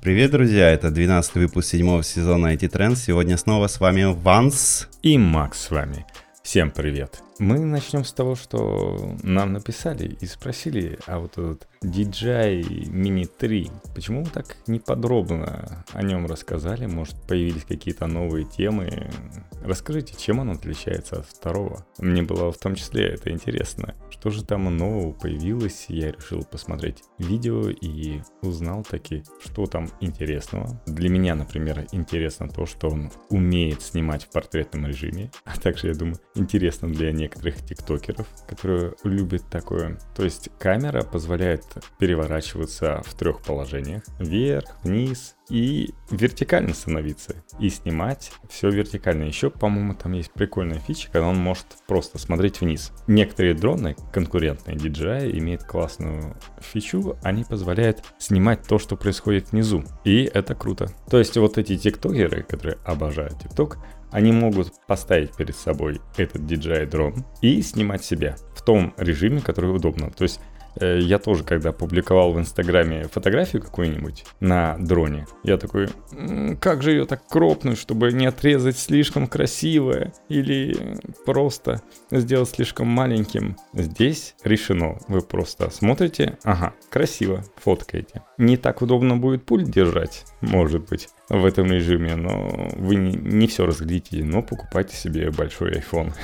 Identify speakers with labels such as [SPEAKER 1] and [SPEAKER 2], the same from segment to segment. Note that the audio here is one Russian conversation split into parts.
[SPEAKER 1] Привет, друзья! Это 12 выпуск седьмого сезона IT Trends. Сегодня снова с вами Ванс.
[SPEAKER 2] И Макс с вами. Всем привет! Мы начнем с того, что нам написали и спросили, а вот этот DJI Mini 3, почему вы так неподробно о нем рассказали? Может, появились какие-то новые темы? Расскажите, чем он отличается от второго? Мне было в том числе это интересно. Что же там нового появилось? Я решил посмотреть видео и узнал таки, что там интересного. Для меня, например, интересно то, что он умеет снимать в портретном режиме, а также, я думаю, интересно для некоторых некоторых тиктокеров, которые любят такое. То есть камера позволяет переворачиваться в трех положениях. Вверх, вниз и вертикально становиться. И снимать все вертикально. Еще, по-моему, там есть прикольная фича, когда он может просто смотреть вниз. Некоторые дроны, конкурентные DJI, имеют классную фичу. Они позволяют снимать то, что происходит внизу. И это круто. То есть вот эти тиктокеры, которые обожают тикток, они могут поставить перед собой этот DJI дрон и снимать себя в том режиме, который удобно. То есть я тоже, когда публиковал в Инстаграме фотографию какую-нибудь на дроне, я такой, как же ее так кропнуть, чтобы не отрезать слишком красивое или просто сделать слишком маленьким. Здесь решено. Вы просто смотрите, ага, красиво, фоткаете. Не так удобно будет пульт держать, может быть, в этом режиме, но вы не, не все разглядите, но покупайте себе большой iPhone.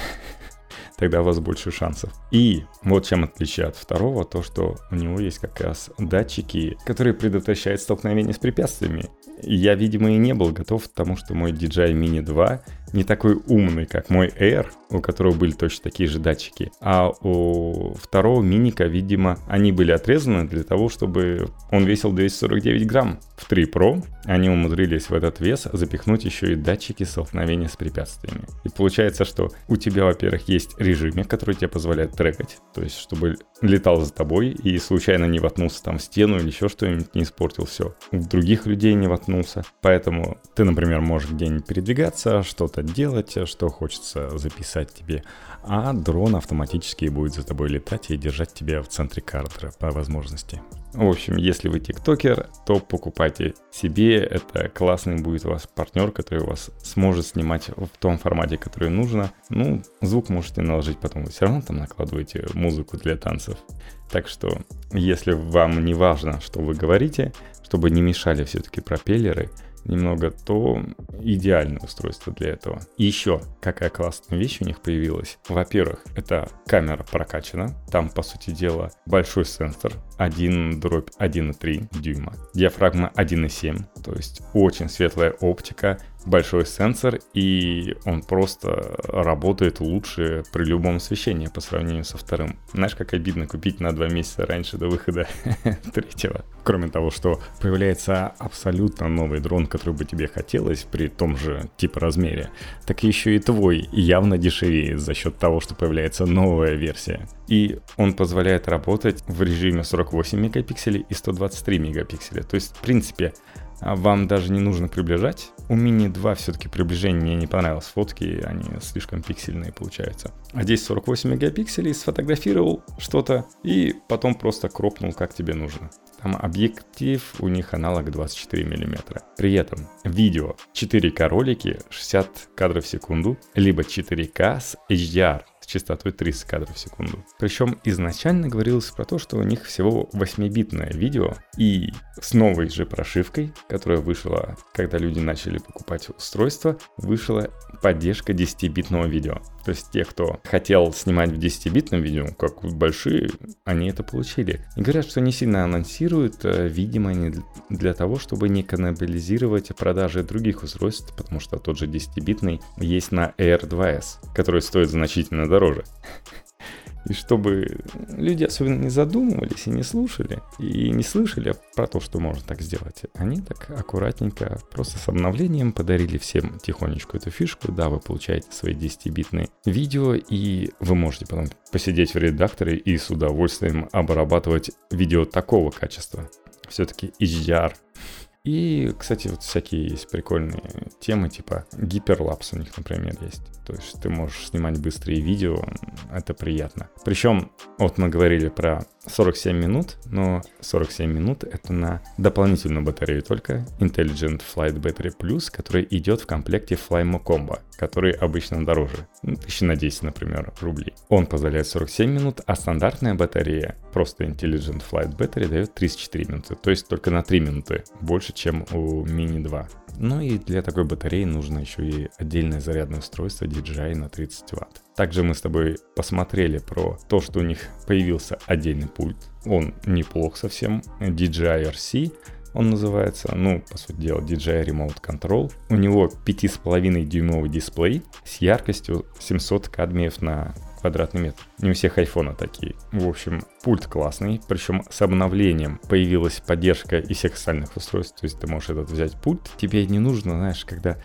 [SPEAKER 2] тогда у вас больше шансов. И вот чем отличие от второго, то что у него есть как раз датчики, которые предотвращают столкновение с препятствиями. Я, видимо, и не был готов к тому, что мой DJI Mini 2 не такой умный, как мой Air, у которого были точно такие же датчики. А у второго миника, видимо, они были отрезаны для того, чтобы он весил 249 грамм. В 3 Pro они умудрились в этот вес запихнуть еще и датчики столкновения с препятствиями. И получается, что у тебя, во-первых, есть режимик, который тебе позволяет трекать, то есть чтобы летал за тобой и случайно не воткнулся там в стену или еще что-нибудь, не испортил все. Других людей не воткнулся. Поэтому ты, например, можешь где-нибудь передвигаться, что-то делать, что хочется записать тебе, а дрон автоматически будет за тобой летать и держать тебя в центре картера по возможности. В общем, если вы тиктокер, то покупайте себе. Это классный будет у вас партнер, который вас сможет снимать в том формате, который нужно. Ну, звук можете наложить потом. Вы все равно там накладываете музыку для танцев. Так что, если вам не важно, что вы говорите, чтобы не мешали все-таки пропеллеры, немного, то идеальное устройство для этого. Еще, какая классная вещь у них появилась. Во-первых, это камера прокачана. Там, по сути дела, большой сенсор 1 дробь 1,3 дюйма. Диафрагма 1,7, то есть очень светлая оптика, большой сенсор, и он просто работает лучше при любом освещении по сравнению со вторым. Знаешь, как обидно купить на два месяца раньше до выхода третьего. Кроме того, что появляется абсолютно новый дрон, который бы тебе хотелось при том же типа размере, так еще и твой явно дешевеет за счет того, что появляется новая версия. И он позволяет работать в режиме 48 мегапикселей и 123 мегапикселя. То есть, в принципе, а вам даже не нужно приближать. У Mini 2 все-таки приближение мне не понравилось. Фотки, они слишком пиксельные получаются. А здесь 48 мегапикселей, сфотографировал что-то и потом просто кропнул, как тебе нужно. Там объектив у них аналог 24 мм. При этом видео 4К ролики 60 кадров в секунду, либо 4К с HDR с частотой 30 кадров в секунду. Причем изначально говорилось про то, что у них всего 8-битное видео, и с новой же прошивкой, которая вышла, когда люди начали покупать устройство, вышла поддержка 10-битного видео. То есть те, кто хотел снимать в 10-битном видео, как большие, они это получили. И говорят, что не сильно анонсируют, э, видимо, не для того, чтобы не каннибализировать продажи других устройств, потому что тот же 10-битный есть на Air 2S, который стоит значительно дороже. И чтобы люди особенно не задумывались и не слушали, и не слышали про то, что можно так сделать, они так аккуратненько, просто с обновлением подарили всем тихонечку эту фишку. Да, вы получаете свои 10-битные видео, и вы можете потом посидеть в редакторе и с удовольствием обрабатывать видео такого качества. Все-таки HDR И, кстати, вот всякие есть прикольные темы, типа гиперлапс у них, например, есть. То есть ты можешь снимать быстрые видео, это приятно. Причем, вот мы говорили про 47 минут, но 47 минут это на дополнительную батарею только Intelligent Flight Battery Plus, который идет в комплекте Flymo Combo, который обычно дороже, ну, тысячи на 10, например, рублей. Он позволяет 47 минут, а стандартная батарея, просто Intelligent Flight Battery, дает 34 минуты, то есть только на 3 минуты больше, чем у Mini 2. Ну и для такой батареи нужно еще и отдельное зарядное устройство DJI на 30 Вт. Также мы с тобой посмотрели про то, что у них появился отдельный пульт. Он неплох совсем. DJI RC он называется, ну, по сути дела, DJI Remote Control. У него 5,5 дюймовый дисплей с яркостью 700 кадмиев на квадратный метр. Не у всех айфона такие. В общем, пульт классный, причем с обновлением появилась поддержка и всех остальных устройств, то есть ты можешь этот взять пульт, тебе не нужно, знаешь, когда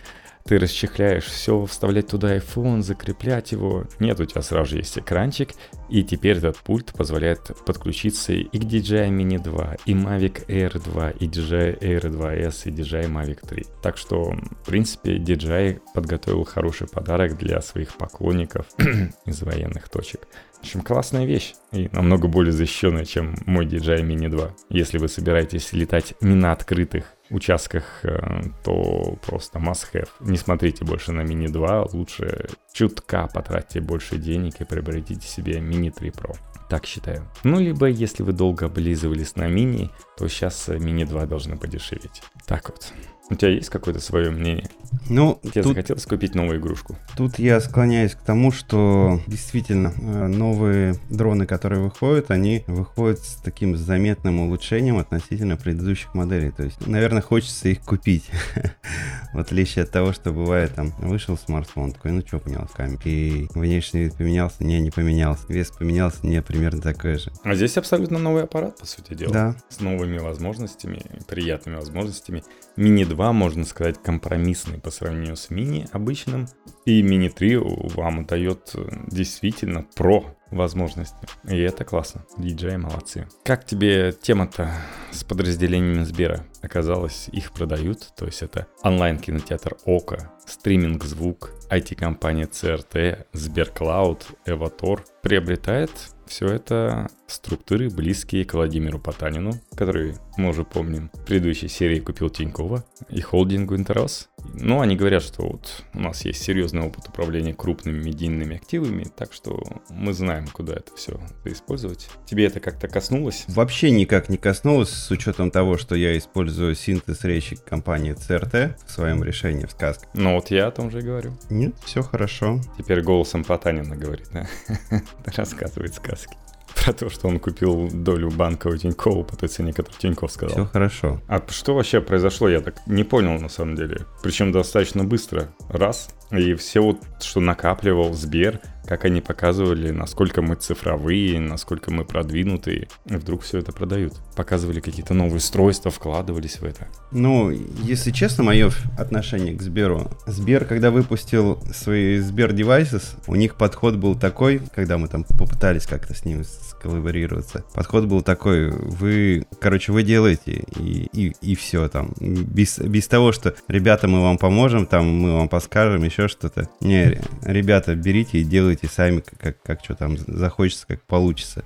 [SPEAKER 2] ты расчехляешь все, вставлять туда iPhone, закреплять его. Нет, у тебя сразу же есть экранчик, и теперь этот пульт позволяет подключиться и к DJI Mini 2, и Mavic Air 2, и DJI Air 2S, и DJI Mavic 3. Так что, в принципе, DJI подготовил хороший подарок для своих поклонников из военных точек. В общем, классная вещь и намного более защищенная, чем мой DJI Mini 2. Если вы собираетесь летать не на открытых участках, э, то просто must have. Не смотрите больше на Mini 2, лучше чутка потратьте больше денег и приобретите себе Mini 3 Pro. Так считаю. Ну, либо если вы долго облизывались на мини, то сейчас Mini 2 должны подешеветь. Так вот. У тебя есть какое-то свое мнение?
[SPEAKER 1] Ну,
[SPEAKER 2] Тебе тут, захотелось купить новую игрушку?
[SPEAKER 1] Тут я склоняюсь к тому, что действительно э, новые дроны, которые выходят, они выходят с таким заметным улучшением относительно предыдущих моделей. То есть, наверное, хочется их купить. В отличие от того, что бывает, там, вышел смартфон, такой, ну что, поменялась камера. И внешний вид поменялся, не, не поменялся. Вес поменялся, не, примерно такой же.
[SPEAKER 2] А здесь абсолютно новый аппарат, по сути дела.
[SPEAKER 1] Да.
[SPEAKER 2] С новыми возможностями, приятными возможностями. Мини-2 Mini-2, можно сказать, компромиссный по сравнению с мини обычным. И Mini 3 вам дает э, действительно про возможности. И это классно. DJI молодцы. Как тебе тема-то с подразделениями Сбера? Оказалось, их продают. То есть это онлайн-кинотеатр Ока стриминг-звук, IT-компания CRT, Сберклауд, Эватор – приобретает все это структуры, близкие к Владимиру Потанину, который, мы уже помним, в предыдущей серии купил Тинькова и холдингу Интерос. Но они говорят, что вот у нас есть серьезный опыт управления крупными медийными активами, так что мы знаем, куда это все использовать. Тебе это как-то коснулось?
[SPEAKER 1] Вообще никак не коснулось, с учетом того, что я использую синтез речи компании CRT в своем решении в сказке.
[SPEAKER 2] Ну вот я о том же и говорю.
[SPEAKER 1] Нет, все хорошо.
[SPEAKER 2] Теперь голосом Потанина говорит, да? Рассказывает сказки про то, что он купил долю банка у Тинькова по той цене, которую Тиньков сказал.
[SPEAKER 1] Все хорошо.
[SPEAKER 2] А что вообще произошло, я так не понял на самом деле. Причем достаточно быстро. Раз. И все вот, что накапливал Сбер, как они показывали, насколько мы цифровые, насколько мы продвинутые. И вдруг все это продают. Показывали какие-то новые устройства, вкладывались в это.
[SPEAKER 1] Ну, если честно, мое отношение к Сберу. Сбер, когда выпустил свои Сбер Devices, у них подход был такой, когда мы там попытались как-то с ними сколлаборироваться. Подход был такой, вы, короче, вы делаете, и, и, и все там. Без, без того, что, ребята, мы вам поможем, там, мы вам подскажем, еще что-то. Не, ребята, берите и делайте делайте сами, как, как что там захочется, как получится.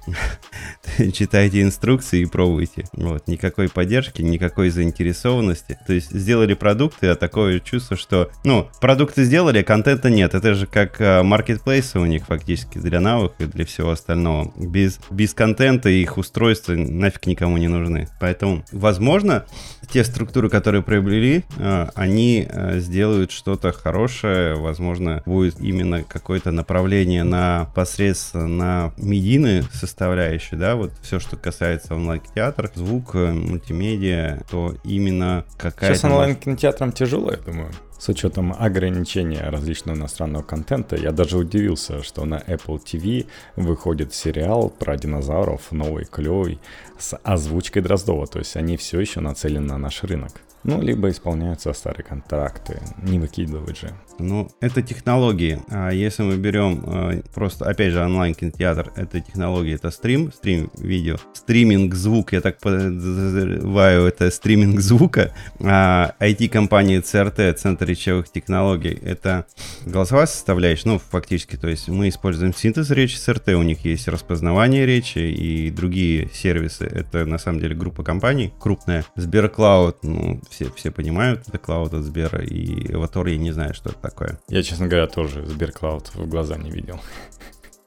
[SPEAKER 1] Читайте инструкции и пробуйте. Вот, никакой поддержки, никакой заинтересованности. То есть сделали продукты, а такое чувство, что, ну, продукты сделали, а контента нет. Это же как маркетплейсы у них фактически для навыков и для всего остального. Без, без контента их устройства нафиг никому не нужны. Поэтому, возможно, те структуры, которые приобрели, а, они а, сделают что-то хорошее, возможно, будет именно какое-то направление деление на посредственно на медийные составляющие, да, вот все, что касается онлайн-кинотеатра, звук, э, мультимедиа, то именно какая-то...
[SPEAKER 2] Сейчас онлайн-кинотеатрам тяжело, я думаю. С учетом ограничения различного иностранного контента, я даже удивился, что на Apple TV выходит сериал про динозавров, новый, клевый, с озвучкой Дроздова. То есть они все еще нацелены на наш рынок. Ну, либо исполняются старые контракты, не выкидывать же.
[SPEAKER 1] Ну, это технологии. А если мы берем э, просто, опять же, онлайн-кинотеатр, это технологии, это стрим, стрим видео, стриминг звук, я так подозреваю, это стриминг звука, а IT-компании CRT, Центр речевых технологий, это голосовая составляющая, ну, фактически, то есть мы используем синтез речи CRT, у них есть распознавание речи и другие сервисы, это на самом деле группа компаний крупная. Сберклауд, ну, все, все понимают, это клауд от Сбера, и Эватор, я не знаю, что это такое.
[SPEAKER 2] Я, честно говоря, тоже Сберклауд в глаза не видел.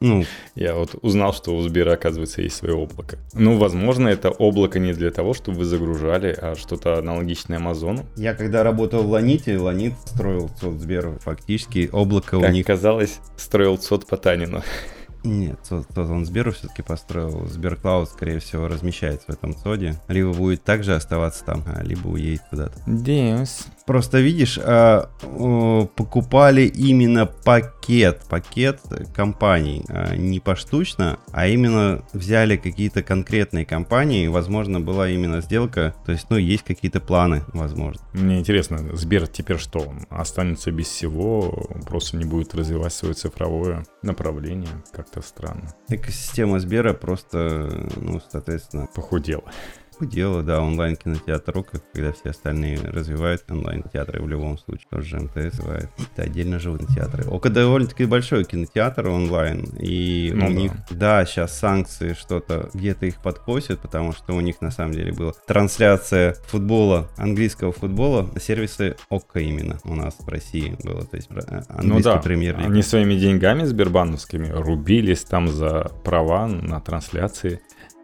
[SPEAKER 1] Ну,
[SPEAKER 2] я вот узнал, что у Сбера, оказывается, есть свое облако. Ну, возможно, это облако не для того, чтобы вы загружали, а что-то аналогичное Амазону.
[SPEAKER 1] Я когда работал в Ланите, Ланит строил сот Сбера. Фактически облако
[SPEAKER 2] как
[SPEAKER 1] у них...
[SPEAKER 2] казалось, строил сот Потанину.
[SPEAKER 1] Нет, тот, тот он Сберу все-таки построил. Сберклауд, скорее всего, размещается в этом соде. Либо будет также оставаться там, а либо уедет куда-то.
[SPEAKER 2] Деус.
[SPEAKER 1] Просто видишь, а, покупали именно пакет, пакет компаний, а, не поштучно, а именно взяли какие-то конкретные компании, возможно, была именно сделка, то есть, ну, есть какие-то планы, возможно.
[SPEAKER 2] Мне интересно, Сбер теперь что, он останется без всего, просто не будет развивать свое цифровое направление, как-то странно.
[SPEAKER 1] Экосистема Сбера просто, ну, соответственно...
[SPEAKER 2] Похудела
[SPEAKER 1] дело, да, онлайн-кинотеатр ОК, когда все остальные развивают онлайн-театры в любом случае. Тоже МТС развивает. Это отдельно живут кинотеатры. ОК довольно-таки большой кинотеатр онлайн, и ну, у да. них, да, сейчас санкции что-то где-то их подкосят, потому что у них на самом деле была трансляция футбола, английского футбола, сервисы ОК именно у нас в России было, то есть
[SPEAKER 2] э, ну да, премьер Они своими деньгами сбербановскими рубились там за права на трансляции.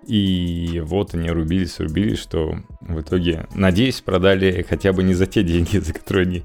[SPEAKER 2] И вот они рубились, рубились, что в итоге, надеюсь, продали хотя бы не за те деньги, за которые они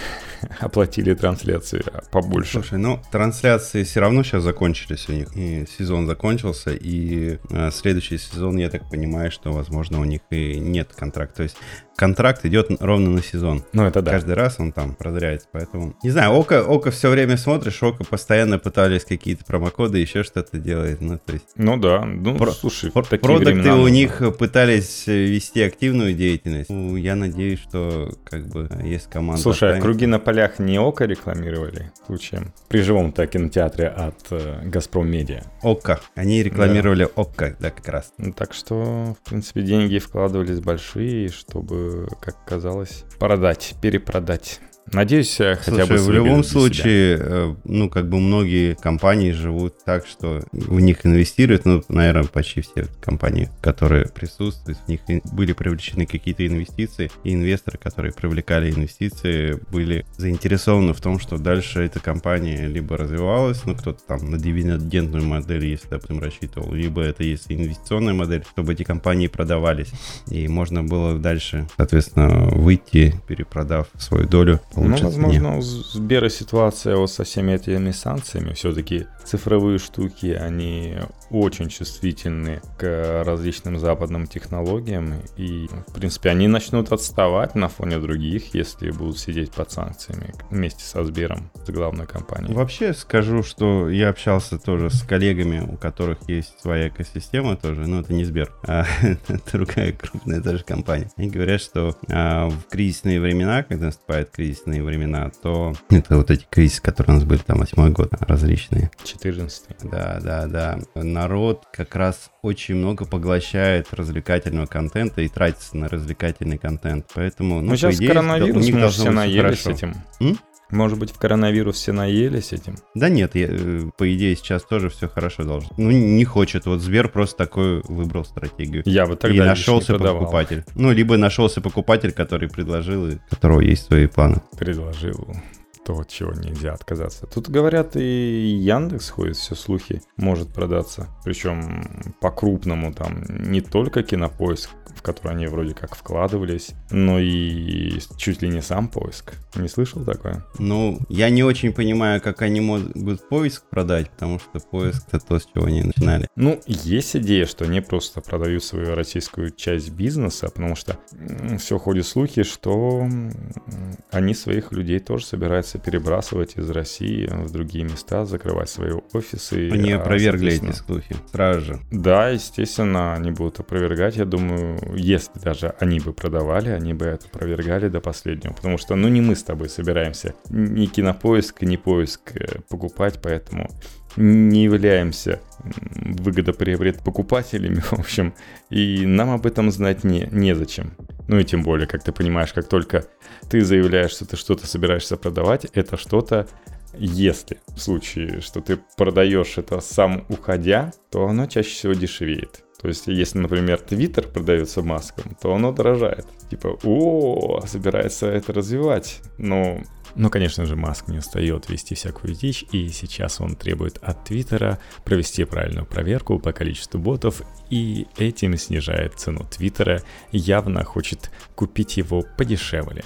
[SPEAKER 2] оплатили трансляции а побольше.
[SPEAKER 1] Слушай, ну трансляции все равно сейчас закончились у них. И сезон закончился, и э, следующий сезон, я так понимаю, что, возможно, у них и нет контракта. То есть контракт идет ровно на сезон.
[SPEAKER 2] Ну, это да.
[SPEAKER 1] Каждый раз он там продыряется, поэтому... Не знаю, Око, Око все время смотришь, Око постоянно пытались какие-то промокоды, еще что-то делает, ну, то есть...
[SPEAKER 2] Ну да, ну, Про, слушай,
[SPEAKER 1] про, такие Продукты у них пытались вести активную деятельность. Ну, я надеюсь, что, как бы, есть команда...
[SPEAKER 2] Слушай, а круги на полях не Око рекламировали случаем? При живом-то кинотеатре от э, Газпром Медиа.
[SPEAKER 1] Око. Они рекламировали да. Око, да, как раз.
[SPEAKER 2] Ну, так что, в принципе, деньги вкладывались большие, чтобы как казалось, продать, перепродать. Надеюсь, э, хотя Слушай, бы
[SPEAKER 1] в любом случае, себя. Э, ну, как бы многие компании живут так, что в них инвестируют, ну, наверное, почти все компании, которые присутствуют, в них были привлечены какие-то инвестиции, и инвесторы, которые привлекали инвестиции, были заинтересованы в том, что дальше эта компания либо развивалась, ну, кто-то там на дивидендную модель, если, допустим, рассчитывал, либо это есть инвестиционная модель, чтобы эти компании продавались, и можно было дальше, соответственно, выйти, перепродав свою долю
[SPEAKER 2] ну, возможно, у Сбера ситуация вот со всеми этими санкциями. Все-таки цифровые штуки, они очень чувствительны к различным западным технологиям. И, в принципе, они начнут отставать на фоне других, если будут сидеть под санкциями вместе со Сбером, с главной компанией.
[SPEAKER 1] Вообще скажу, что я общался тоже с коллегами, у которых есть своя экосистема тоже. Но это не Сбер, а другая крупная тоже компания. Они говорят, что а, в кризисные времена, когда наступает кризис кризисные времена, то это вот эти кризисы, которые у нас были там восьмой год, различные.
[SPEAKER 2] 14
[SPEAKER 1] Да, да, да. Народ как раз очень много поглощает развлекательного контента и тратится на развлекательный контент. Поэтому, ну,
[SPEAKER 2] ну сейчас идее, коронавирус, у них мы все наелись этим. М? Может быть, в коронавирус все наелись этим?
[SPEAKER 1] Да нет, я, э, по идее, сейчас тоже все хорошо должно. Ну, не хочет. Вот Сбер просто такой выбрал стратегию.
[SPEAKER 2] Я вот тогда
[SPEAKER 1] И нашелся покупатель. Ну, либо нашелся покупатель, который предложил, и у которого есть свои планы.
[SPEAKER 2] Предложил то, от чего нельзя отказаться. Тут говорят, и Яндекс ходит, все слухи, может продаться. Причем по-крупному там не только кинопоиск, в который они вроде как вкладывались, но и чуть ли не сам поиск. Не слышал такое?
[SPEAKER 1] Ну, я не очень понимаю, как они могут поиск продать, потому что поиск это то, с чего они начинали.
[SPEAKER 2] Ну, есть идея, что они просто продают свою российскую часть бизнеса, потому что все ходят слухи, что они своих людей тоже собираются собираются перебрасывать из России в другие места, закрывать свои офисы.
[SPEAKER 1] Они
[SPEAKER 2] а,
[SPEAKER 1] опровергли эти слухи сразу же.
[SPEAKER 2] Да, естественно, они будут опровергать. Я думаю, если даже они бы продавали, они бы это опровергали до последнего. Потому что, ну, не мы с тобой собираемся ни кинопоиск, ни поиск э, покупать, поэтому не являемся выгодоприобрет покупателями, в общем, и нам об этом знать не, незачем. Ну и тем более, как ты понимаешь, как только ты заявляешь, что ты что-то собираешься продавать, это что-то если в случае, что ты продаешь это сам уходя, то оно чаще всего дешевеет. То есть, если, например, Twitter продается маском, то оно дорожает. Типа, о, собирается это развивать. Но, ну, конечно же, Маск не устает вести всякую дичь, и сейчас он требует от Твиттера провести правильную проверку по количеству ботов, и этим снижает цену Твиттера, явно хочет купить его подешевле.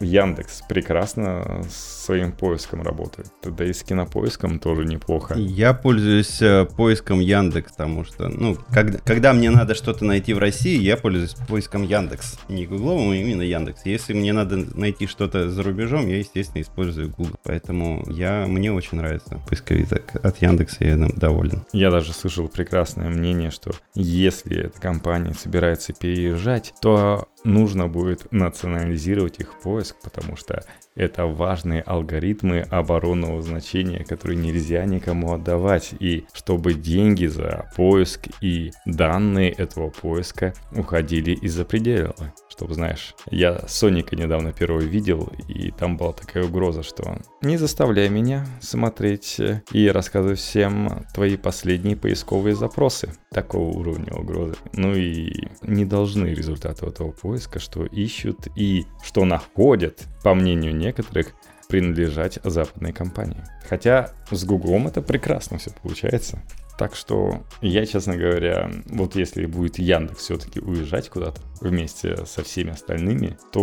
[SPEAKER 2] Яндекс прекрасно с своим поиском работает. Да и с кинопоиском тоже неплохо.
[SPEAKER 1] Я пользуюсь э, поиском Яндекс, потому что, ну, когда, когда мне надо что-то найти в России, я пользуюсь поиском Яндекс. Не Гугловым, а именно Яндекс. Если мне надо найти что-то за рубежом, я, естественно, использую Google. Поэтому я, мне очень нравится поисковик от Яндекса, я доволен.
[SPEAKER 2] Я даже слышал прекрасное мнение, что если эта компания собирается переезжать, то нужно будет национализировать их поиск, потому что это важные алгоритмы оборонного значения, которые нельзя никому отдавать. И чтобы деньги за поиск и данные этого поиска уходили из-за предела. Чтобы, знаешь, я Соника недавно первый видел, и там была такая угроза, что не заставляй меня смотреть и рассказывай всем твои последние поисковые запросы. Такого уровня угрозы. Ну и не должны результаты этого поиска, что ищут и что находят, по мнению некоторых, принадлежать западной компании. Хотя с Гуглом это прекрасно все получается. Так что я, честно говоря, вот если будет Яндекс все-таки уезжать куда-то вместе со всеми остальными, то,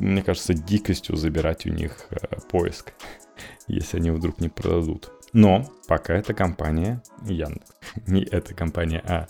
[SPEAKER 2] мне кажется, дикостью забирать у них э, поиск, если они вдруг не продадут. Но пока эта компания Яндекс, не эта компания, а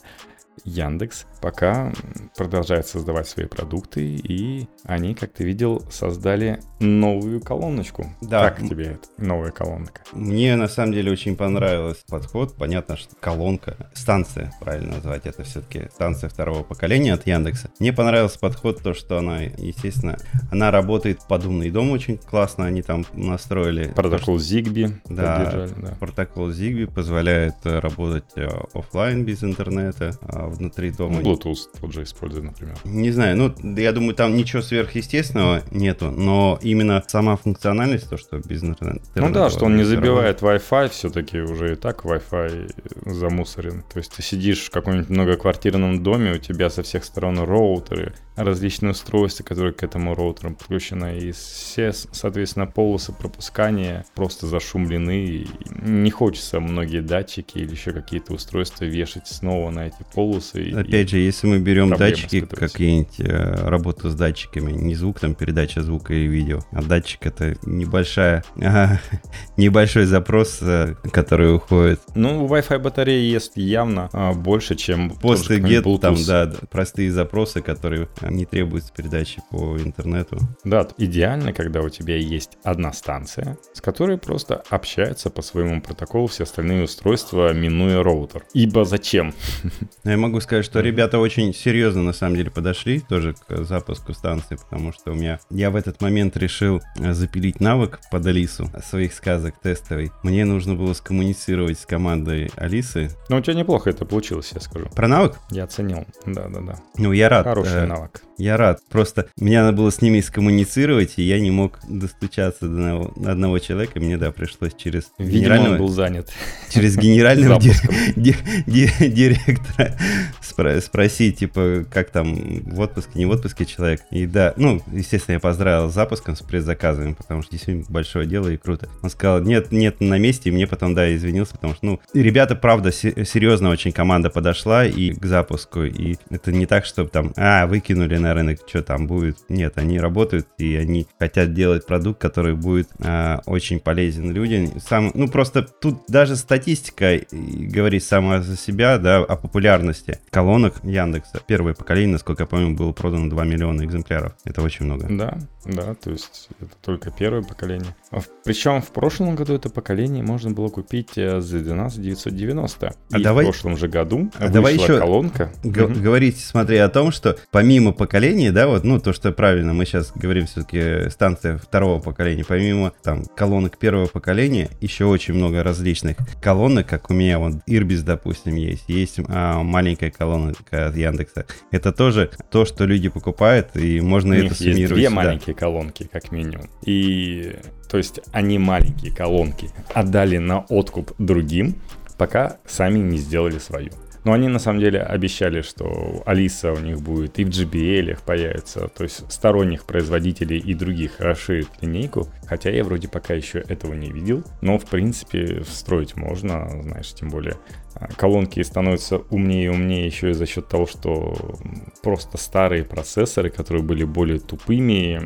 [SPEAKER 2] Яндекс пока продолжает создавать свои продукты, и они, как ты видел, создали новую колоночку.
[SPEAKER 1] Да.
[SPEAKER 2] Как тебе эта новая колонка?
[SPEAKER 1] Мне на самом деле очень понравился подход. Понятно, что колонка, станция, правильно назвать, это все-таки станция второго поколения от Яндекса. Мне понравился подход, то, что она, естественно, она работает под умный дом очень классно, они там настроили.
[SPEAKER 2] Протокол Zigbee
[SPEAKER 1] Да,
[SPEAKER 2] да.
[SPEAKER 1] Протокол Zigbee позволяет э, работать э, оффлайн без интернета, а внутри дома.
[SPEAKER 2] Ну, Bluetooth тот же используй, например.
[SPEAKER 1] Не знаю, ну, я думаю, там ничего сверхъестественного нету, но именно сама функциональность, то, что без интернета.
[SPEAKER 2] Ну да, что он не забивает Wi-Fi, все-таки уже и так Wi-Fi замусорен. То есть ты сидишь в каком-нибудь многоквартирном доме, у тебя со всех сторон роутеры, различные устройства, которые к этому роутеру подключены, и все, соответственно, полосы пропускания просто зашумлены. И не хочется многие датчики или еще какие-то устройства вешать снова на эти полосы. и-
[SPEAKER 1] Опять же, если мы берем датчики, какие-нибудь э, работу с датчиками, не звук, там передача звука и видео, а датчик это небольшая, а, небольшой запрос, э, который уходит.
[SPEAKER 2] Ну, Wi-Fi батареи есть явно а, больше, чем
[SPEAKER 1] и
[SPEAKER 2] какой-нибудь
[SPEAKER 1] get, там, да, простые запросы, которые не требуются передачи по интернету.
[SPEAKER 2] Да, идеально, когда у тебя есть одна станция, с которой просто общаются по своему протоколу все остальные устройства, минуя роутер. Ибо зачем?
[SPEAKER 1] Я могу сказать, что ребята очень серьезно на самом деле подошли тоже к запуску станции, потому что у меня я в этот момент решил э, запилить навык под Алису своих сказок тестовый. Мне нужно было скоммуницировать с командой Алисы.
[SPEAKER 2] Ну, у тебя неплохо это получилось, я скажу.
[SPEAKER 1] Про навык?
[SPEAKER 2] Я оценил. Да-да-да.
[SPEAKER 1] Ну, я рад.
[SPEAKER 2] Хороший
[SPEAKER 1] э,
[SPEAKER 2] навык.
[SPEAKER 1] Я рад. Просто мне надо было с ними скоммуницировать, и я не мог достучаться до одного, одного человека. Мне, да, пришлось через
[SPEAKER 2] Видимо,
[SPEAKER 1] генерального,
[SPEAKER 2] был занят.
[SPEAKER 1] через генерального директора спро- спросить, типа, как там в отпуске, не в отпуске человек. И да, ну, естественно, я поздравил с запуском, с предзаказами, потому что действительно большое дело и круто. Он сказал, нет, нет, на месте, и мне потом, да, извинился, потому что, ну, ребята, правда, се- серьезно очень команда подошла и к запуску, и это не так, чтобы там, а, выкинули на на рынок, что там будет. Нет, они работают, и они хотят делать продукт, который будет э, очень полезен людям. Сам, ну, просто тут даже статистика говорит сама за себя, да, о популярности колонок Яндекса. Первое поколение, насколько я помню, было продано 2 миллиона экземпляров. Это очень много.
[SPEAKER 2] Да, да, то есть это только первое поколение. А Причем в прошлом году это поколение можно было купить э, за 12 990. А И давай... в прошлом же году а давай еще колонка.
[SPEAKER 1] Г- угу. Говорить, смотри, о том, что помимо поколения, да, вот, ну, то, что правильно, мы сейчас говорим все-таки станция второго поколения, помимо там колонок первого поколения, еще очень много различных колонок, как у меня вот Ирбис, допустим, есть, есть а, маленькая колонка от Яндекса. Это тоже то, что люди покупают, и можно это суммировать. Есть
[SPEAKER 2] две сюда. маленькие колонки, как минимум. И то есть они маленькие колонки отдали на откуп другим, пока сами не сделали свою. Но они на самом деле обещали, что Алиса у них будет и в JBL появится, то есть сторонних производителей и других расширит линейку. Хотя я вроде пока еще этого не видел, но в принципе встроить можно, знаешь, тем более а, колонки становятся умнее и умнее еще и за счет того, что просто старые процессоры, которые были более тупыми,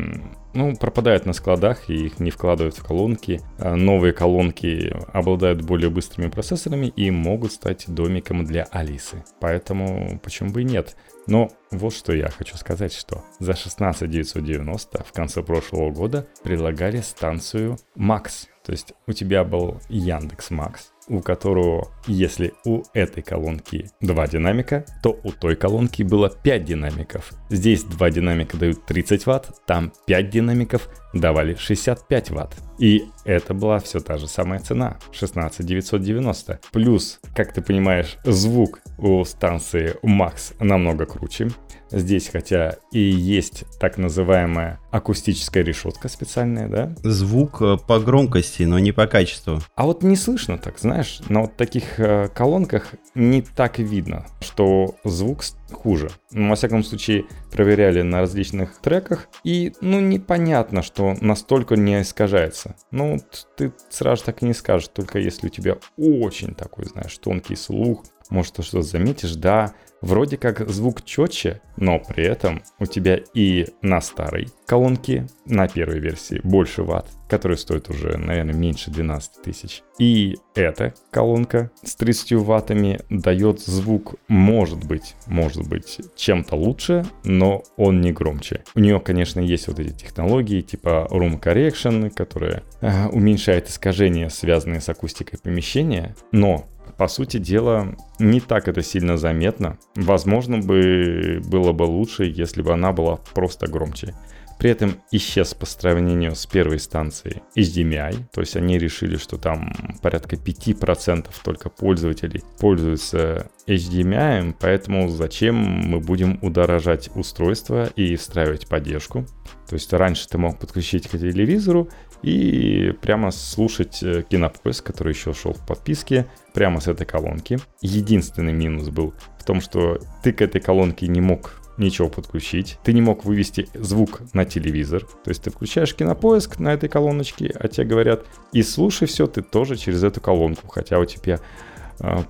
[SPEAKER 2] ну, пропадают на складах и их не вкладывают в колонки. А новые колонки обладают более быстрыми процессорами и могут стать домиком для Алисы. Поэтому почему бы и нет? Но вот что я хочу сказать, что за 16 990 в конце прошлого года предлагали станцию Max. То есть у тебя был Яндекс Макс, у которого, если у этой колонки два динамика, то у той колонки было 5 динамиков. Здесь два динамика дают 30 ватт, там 5 динамиков давали 65 ватт. И это была все та же самая цена, 16 990. Плюс, как ты понимаешь, звук у станции Max намного круче. Здесь, хотя и есть так называемая акустическая решетка специальная, да?
[SPEAKER 1] Звук э, по громкости, но не по качеству.
[SPEAKER 2] А вот не слышно так, знаешь, на вот таких э, колонках не так видно, что звук хуже. Ну, во всяком случае, проверяли на различных треках, и, ну, непонятно, что настолько не искажается. Ну, ты сразу так и не скажешь, только если у тебя очень такой, знаешь, тонкий слух, может, ты что-то заметишь, да, вроде как звук четче, но при этом у тебя и на старой колонке, на первой версии, больше ватт, который стоит уже, наверное, меньше 12 тысяч. И эта колонка с 30 ваттами дает звук, может быть, может быть, чем-то лучше, но он не громче. У нее, конечно, есть вот эти технологии типа Room Correction, которые э, уменьшает искажения, связанные с акустикой помещения, но по сути дела, не так это сильно заметно. Возможно, бы было бы лучше, если бы она была просто громче. При этом исчез по сравнению с первой станцией HDMI, то есть они решили, что там порядка 5% только пользователей пользуются HDMI, поэтому зачем мы будем удорожать устройство и встраивать поддержку. То есть раньше ты мог подключить к телевизору и прямо слушать э, кинопоиск, который еще шел в подписке, прямо с этой колонки. Единственный минус был в том, что ты к этой колонке не мог ничего подключить. Ты не мог вывести звук на телевизор. То есть ты включаешь кинопоиск на этой колоночке, а тебе говорят, и слушай все ты тоже через эту колонку. Хотя у тебя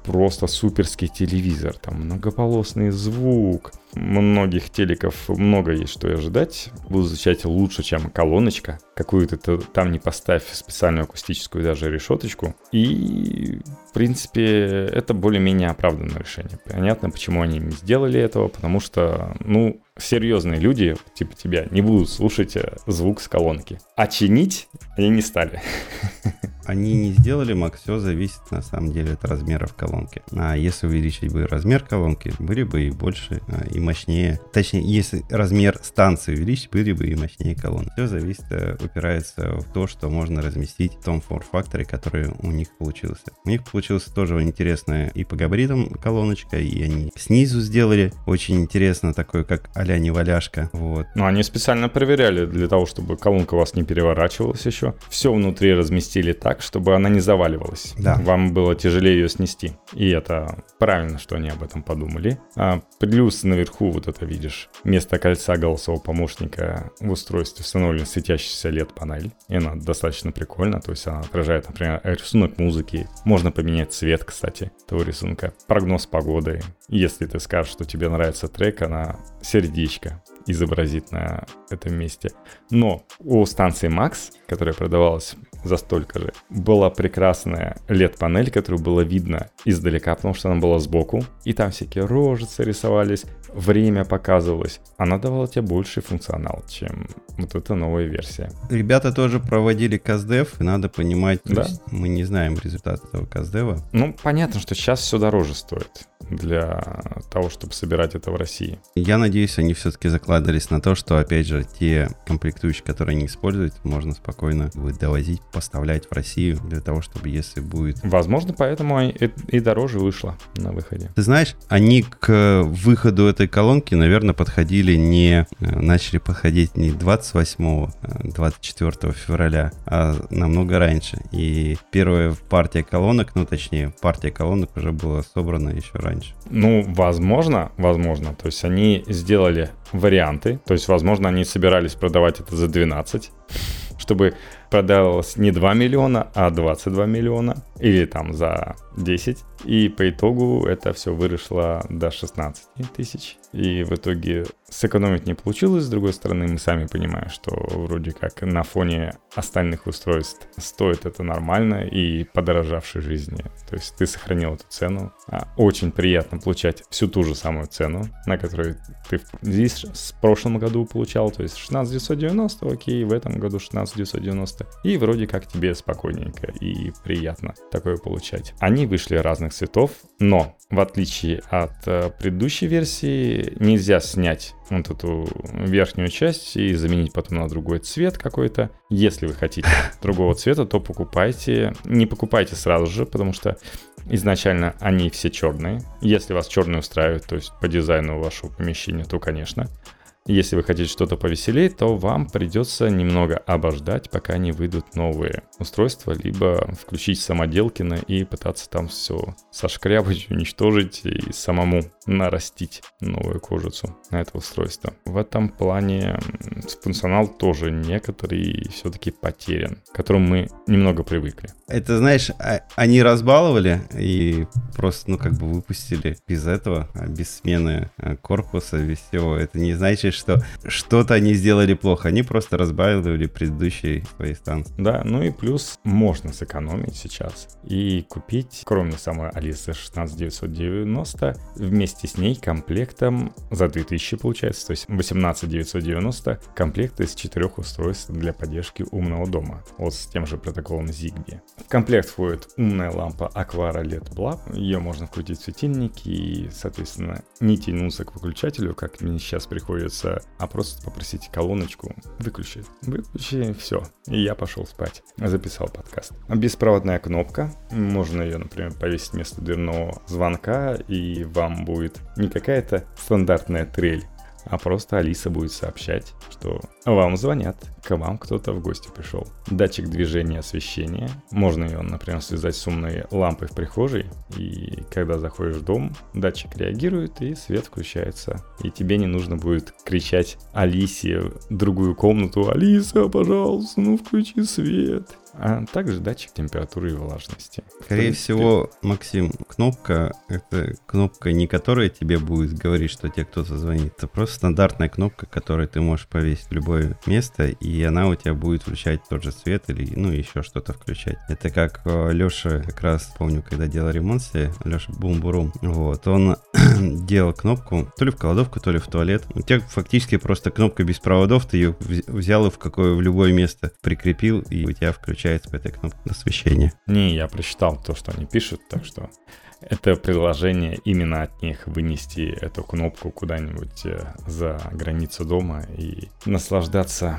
[SPEAKER 2] просто суперский телевизор, там многополосный звук, многих телеков много есть что ожидать. Буду звучать лучше, чем колоночка. Какую-то там не поставь специальную акустическую даже решеточку. И, в принципе, это более-менее оправданное решение. Понятно, почему они не сделали этого, потому что, ну, серьезные люди, типа тебя, не будут слушать э, звук с колонки. А чинить они не стали.
[SPEAKER 1] Они не сделали, Мак, все зависит на самом деле от размеров колонки. А если увеличить бы размер колонки, были бы и больше, а, и мощнее. Точнее, если размер станции увеличить, были бы и мощнее колонки. Все зависит, э, упирается в то, что можно разместить в том форм-факторе, который у них получился. У них получилось тоже интересная и по габаритам колоночка, и они снизу сделали очень интересно, такой как а-ля неваляшка. Вот.
[SPEAKER 2] Ну, они специально проверяли для того, чтобы колонка вас не переворачивалась еще. Все внутри разместили так, чтобы она не заваливалась. Да. Вам было тяжелее ее снести. И это правильно, что они об этом подумали. А плюс наверху вот это видишь. Вместо кольца голосового помощника в устройстве установлен светящийся LED-панель. И она достаточно прикольна. То есть она отражает, например, рисунок музыки. Можно поменять цвет, кстати, этого рисунка. Прогноз погоды. Если ты скажешь, что тебе нравится трек, она сердечко изобразит на этом месте. Но у станции Max, которая продавалась за столько же, была прекрасная LED-панель, которую было видно издалека, потому что она была сбоку, и там всякие рожицы рисовались, время показывалось. Она давала тебе больший функционал, чем вот эта новая версия.
[SPEAKER 1] Ребята тоже проводили каздев, и надо понимать, да? мы не знаем результат этого каздева.
[SPEAKER 2] Ну, понятно, что сейчас все дороже стоит для того, чтобы собирать это в России.
[SPEAKER 1] Я надеюсь, они все-таки закладывались на то, что, опять же, те комплектующие, которые они используют, можно спокойно будет довозить, поставлять в Россию для того, чтобы если будет...
[SPEAKER 2] Возможно, поэтому и, дороже вышло на выходе.
[SPEAKER 1] Ты знаешь, они к выходу этой колонки, наверное, подходили не... Э, начали подходить не 28 24 э, февраля, а намного раньше. И первая партия колонок, ну, точнее, партия колонок уже была собрана еще раньше?
[SPEAKER 2] Ну, возможно, возможно. То есть они сделали варианты. То есть, возможно, они собирались продавать это за 12, чтобы продавалось не 2 миллиона, а 22 миллиона. Или там за 10. И по итогу это все выросло до 16 тысяч. И в итоге сэкономить не получилось. С другой стороны, мы сами понимаем, что вроде как на фоне остальных устройств стоит это нормально и подорожавшей жизни. То есть ты сохранил эту цену. А очень приятно получать всю ту же самую цену, на которую ты здесь в прошлом году получал. То есть 16 990, окей, в этом году 16 990. И вроде как тебе спокойненько и приятно такое получать. Они вышли разных цветов, но в отличие от э, предыдущей версии нельзя снять вот эту верхнюю часть и заменить потом на другой цвет какой-то. Если вы хотите другого цвета, то покупайте. Не покупайте сразу же, потому что изначально они все черные. Если вас черный устраивает, то есть по дизайну вашего помещения, то, конечно. Если вы хотите что-то повеселее, то вам придется немного обождать, пока не выйдут новые устройства, либо включить самоделкино и пытаться там все сошкрябать, уничтожить и самому нарастить новую кожицу на это устройство. В этом плане функционал тоже некоторый все-таки потерян, к которому мы немного привыкли.
[SPEAKER 1] Это, знаешь, а, они разбаловали и просто, ну, как бы выпустили без этого, а, без смены а, корпуса, без всего. Это не значит, что что-то они сделали плохо. Они просто разбавили предыдущие свои станции.
[SPEAKER 2] Да, ну и плюс можно сэкономить сейчас и купить, кроме самой Алисы 16990, вместе с ней комплектом за 2000 получается, то есть 18990 комплект из четырех устройств для поддержки умного дома. Вот с тем же протоколом ZigBee. В комплект входит умная лампа Aquara LED Blab. Ее можно вкрутить в светильник и, соответственно, не тянуться к выключателю, как мне сейчас приходится а просто попросить колоночку выключи. Выключи, все. И я пошел спать. Записал подкаст. Беспроводная кнопка. Можно ее, например, повесить вместо дверного звонка, и вам будет не какая-то стандартная трель, а просто Алиса будет сообщать, что вам звонят, к вам кто-то в гости пришел. Датчик движения освещения. Можно ее, например, связать с умной лампой в прихожей, и когда заходишь в дом, датчик реагирует, и свет включается. И тебе не нужно будет кричать Алисе в другую комнату, «Алиса, пожалуйста, ну включи свет» а также датчик температуры и влажности.
[SPEAKER 1] Скорее принципе... всего, Максим, кнопка — это кнопка не которая тебе будет говорить, что тебе кто-то звонит, это просто стандартная кнопка, которую ты можешь повесить в любое место, и она у тебя будет включать тот же свет или, ну, еще что-то включать. Это как э, Леша, как раз помню, когда делал ремонт себе, Леша Бумбурум, вот, он делал кнопку то ли в кладовку, то ли в туалет. У тебя фактически просто кнопка без проводов, ты ее взял и в какое в любое место прикрепил, и у тебя включается включается по этой кнопке освещения.
[SPEAKER 2] Не, я прочитал то, что они пишут, так что это приложение именно от них вынести эту кнопку куда-нибудь э, за границу дома и наслаждаться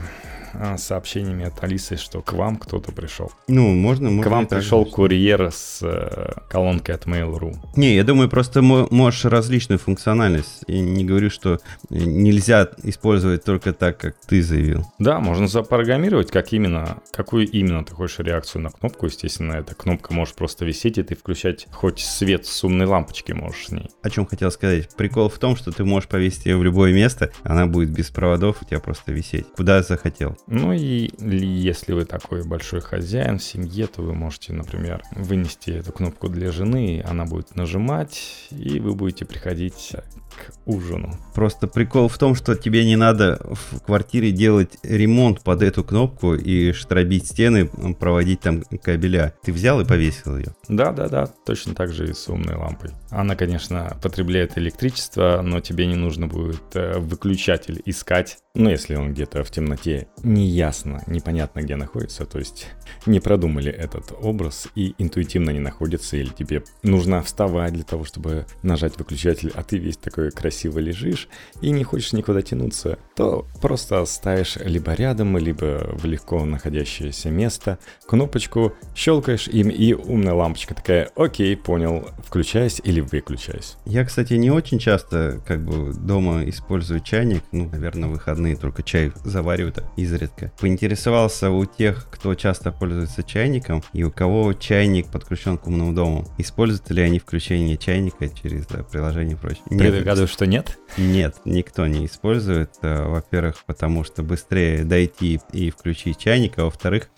[SPEAKER 2] а, сообщениями от Алисы, что к вам кто-то пришел.
[SPEAKER 1] Ну, можно, можно.
[SPEAKER 2] К вам пришел курьер с э, колонкой от Mail.ru.
[SPEAKER 1] Не, я думаю, просто можешь различную функциональность. И не говорю, что нельзя использовать только так, как ты заявил.
[SPEAKER 2] Да, можно запрограммировать, как именно, какую именно ты хочешь реакцию на кнопку. Естественно, эта кнопка может просто висеть, и ты включать хоть свет с умной лампочки можешь с ней.
[SPEAKER 1] О чем хотел сказать. Прикол в том, что ты можешь повесить ее в любое место, она будет без проводов у тебя просто висеть. Куда захотел.
[SPEAKER 2] Ну и если вы такой большой хозяин в семье, то вы можете, например, вынести эту кнопку для жены, она будет нажимать, и вы будете приходить к ужину.
[SPEAKER 1] Просто прикол в том, что тебе не надо в квартире делать ремонт под эту кнопку и штробить стены, проводить там кабеля. Ты взял и повесил ее.
[SPEAKER 2] Да, да, да, точно так же и с умной лампой. Она, конечно, потребляет электричество, но тебе не нужно будет э, выключатель искать. Ну, если он где-то в темноте неясно, непонятно где находится, то есть не продумали этот образ и интуитивно не находится, или тебе нужно вставать для того, чтобы нажать выключатель, а ты весь такой красиво лежишь и не хочешь никуда тянуться, то просто ставишь либо рядом, либо в легко находящееся место кнопочку, щелкаешь им, и умная лампочка такая, окей, понял, включаюсь или выключаюсь.
[SPEAKER 1] Я, кстати, не очень часто как бы дома использую чайник, ну, наверное, выходные только чай завариваю изредка. Поинтересовался у тех, кто часто пользуется чайником и у кого чайник подключен к умному дому. Используют ли они включение чайника через да, приложение и прочее?
[SPEAKER 2] Предугадываю, что нет?
[SPEAKER 1] Нет, никто не использует. Э, во-первых, потому что быстрее дойти и включить чайник, а во-вторых,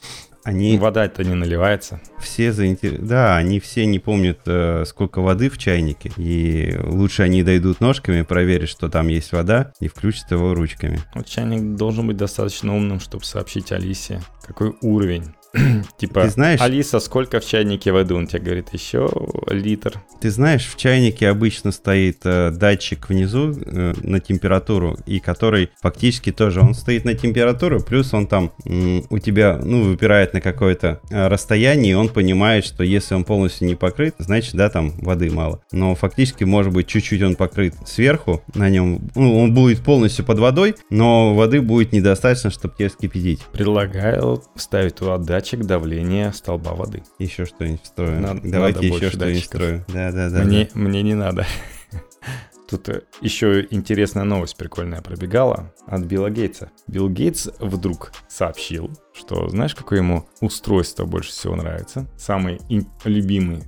[SPEAKER 1] они...
[SPEAKER 2] Вода-то не наливается.
[SPEAKER 1] Все заинтересованы. Да, они все не помнят, э, сколько воды в чайнике. И лучше они дойдут ножками, проверят, что там есть вода, и включат его ручками.
[SPEAKER 2] Вот чайник должен быть достаточно умным, чтобы сообщить Алисе, какой уровень типа, ты знаешь, Алиса, сколько в чайнике воды? Он тебе говорит, еще литр.
[SPEAKER 1] Ты знаешь, в чайнике обычно стоит э, датчик внизу э, на температуру, и который фактически тоже, он стоит на температуру, плюс он там м, у тебя, ну, выпирает на какое-то э, расстояние, и он понимает, что если он полностью не покрыт, значит, да, там воды мало. Но фактически, может быть, чуть-чуть он покрыт сверху, на нем, ну, он будет полностью под водой, но воды будет недостаточно, чтобы тебе вскипятить.
[SPEAKER 2] Предлагаю вставить туда датчик давления столба воды.
[SPEAKER 1] Еще что-нибудь строю. Надо, Давайте надо еще что-нибудь строю.
[SPEAKER 2] Да, да, да. Мне, да. мне не надо. Тут э, еще интересная новость прикольная пробегала от Билла Гейтса. Билл Гейтс вдруг сообщил, что знаешь, какое ему устройство больше всего нравится? Самый любимый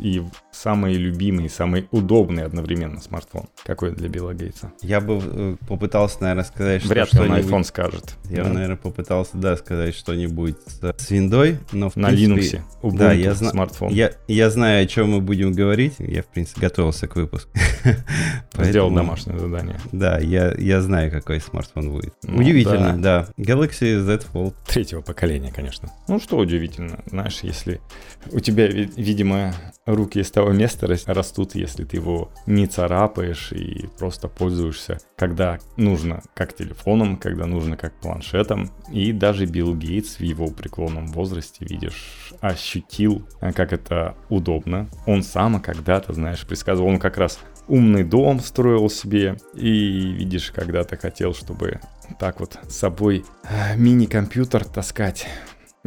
[SPEAKER 2] и самый любимый, самый удобный одновременно смартфон. Какой для Билла Гейтса?
[SPEAKER 1] Я бы э, попытался, наверное, сказать,
[SPEAKER 2] что Вряд ли он iPhone скажет.
[SPEAKER 1] Я, да. наверное, попытался, да, сказать что-нибудь с, с виндой, но в
[SPEAKER 2] На принципе... Linux, Ubuntu, да, я зна... смартфон.
[SPEAKER 1] Я, я знаю, о чем мы будем говорить. Я, в принципе, готовился к выпуску.
[SPEAKER 2] Сделал домашнее задание.
[SPEAKER 1] Да, я, я знаю, какой смартфон будет. Ну, удивительно, да. да. Galaxy Z Fold.
[SPEAKER 2] Третьего поколения, конечно. Ну, что удивительно. Знаешь, если у тебя, видимо, руки из того места растут, если ты его не царапаешь и просто пользуешься, когда нужно, как телефоном, когда нужно, как планшетом. И даже Билл Гейтс в его преклонном возрасте, видишь, ощутил, как это удобно. Он сам когда-то, знаешь, предсказывал, он как раз умный дом строил себе, и видишь, когда-то хотел, чтобы так вот с собой э, мини-компьютер таскать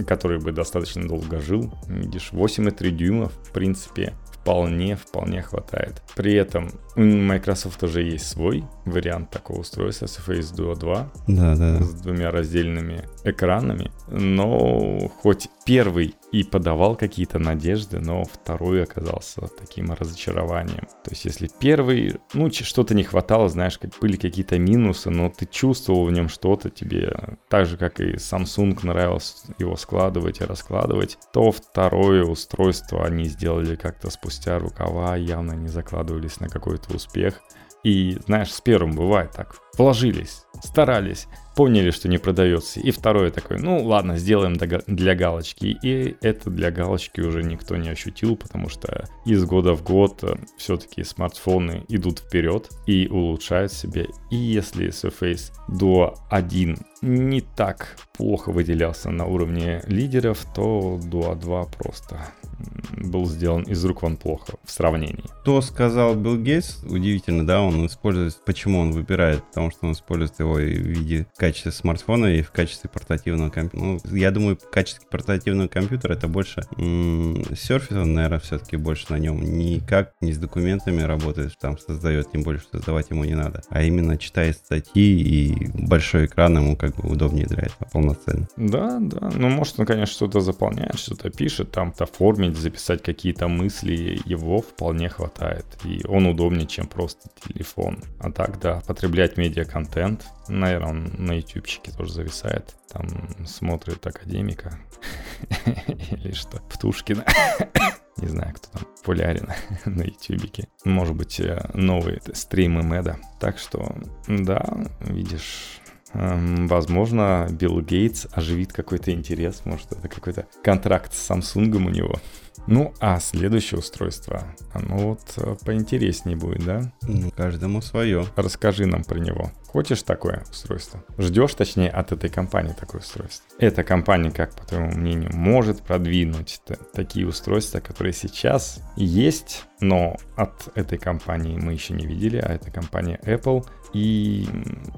[SPEAKER 2] который бы достаточно долго жил. Видишь, 8,3 дюйма, в принципе, вполне, вполне хватает. При этом у Microsoft уже есть свой вариант такого устройства, Surface Duo 2.
[SPEAKER 1] Да, да.
[SPEAKER 2] С двумя раздельными экранами. Но хоть первый и подавал какие-то надежды, но второй оказался таким разочарованием. То есть если первый, ну, что-то не хватало, знаешь, как были какие-то минусы, но ты чувствовал в нем что-то тебе, так же, как и Samsung нравилось его складывать и раскладывать, то второе устройство они сделали как-то спустя рукава, явно не закладывались на какой-то успех. И, знаешь, с первым бывает так. Вложились, старались, поняли, что не продается. И второе такое, ну ладно, сделаем для галочки. И это для галочки уже никто не ощутил, потому что из года в год э, все-таки смартфоны идут вперед и улучшают себя. И если Surface Duo 1 не так плохо выделялся на уровне лидеров, то Duo 2 просто был сделан из рук вон плохо в сравнении.
[SPEAKER 1] То сказал Билл Гейтс, удивительно, да, он использует, почему он выбирает, потому что он использует его в виде в качестве смартфона и в качестве портативного компьютера. Ну, я думаю, в качестве портативного компьютера это больше м- серфит, он, наверное, все-таки больше на нем никак не с документами работает, там создает, тем более, что создавать ему не надо, а именно читает статьи и большой экран ему как бы удобнее для этого полноценно.
[SPEAKER 2] Да, да, ну, может, он, конечно, что-то заполняет, что-то пишет, там-то оформить, записать какие-то мысли, его вполне хватает, и он удобнее, чем просто телефон. А так, да, потреблять медиа-контент, Наверное, он на ютубчике тоже зависает. Там смотрит академика. Или что? Птушкина. Не знаю, кто там популярен на ютубике. Может быть, э, новые стримы Мэда. Так что, да, видишь, Возможно, Билл Гейтс оживит какой-то интерес, может, это какой-то контракт с Samsung у него. Ну, а следующее устройство, оно вот э, поинтереснее будет, да?
[SPEAKER 1] Ну, каждому свое.
[SPEAKER 2] Расскажи нам про него. Хочешь такое устройство? Ждешь, точнее, от этой компании такое устройство? Эта компания, как по твоему мнению, может продвинуть такие устройства, которые сейчас есть, но от этой компании мы еще не видели, а это компания Apple. И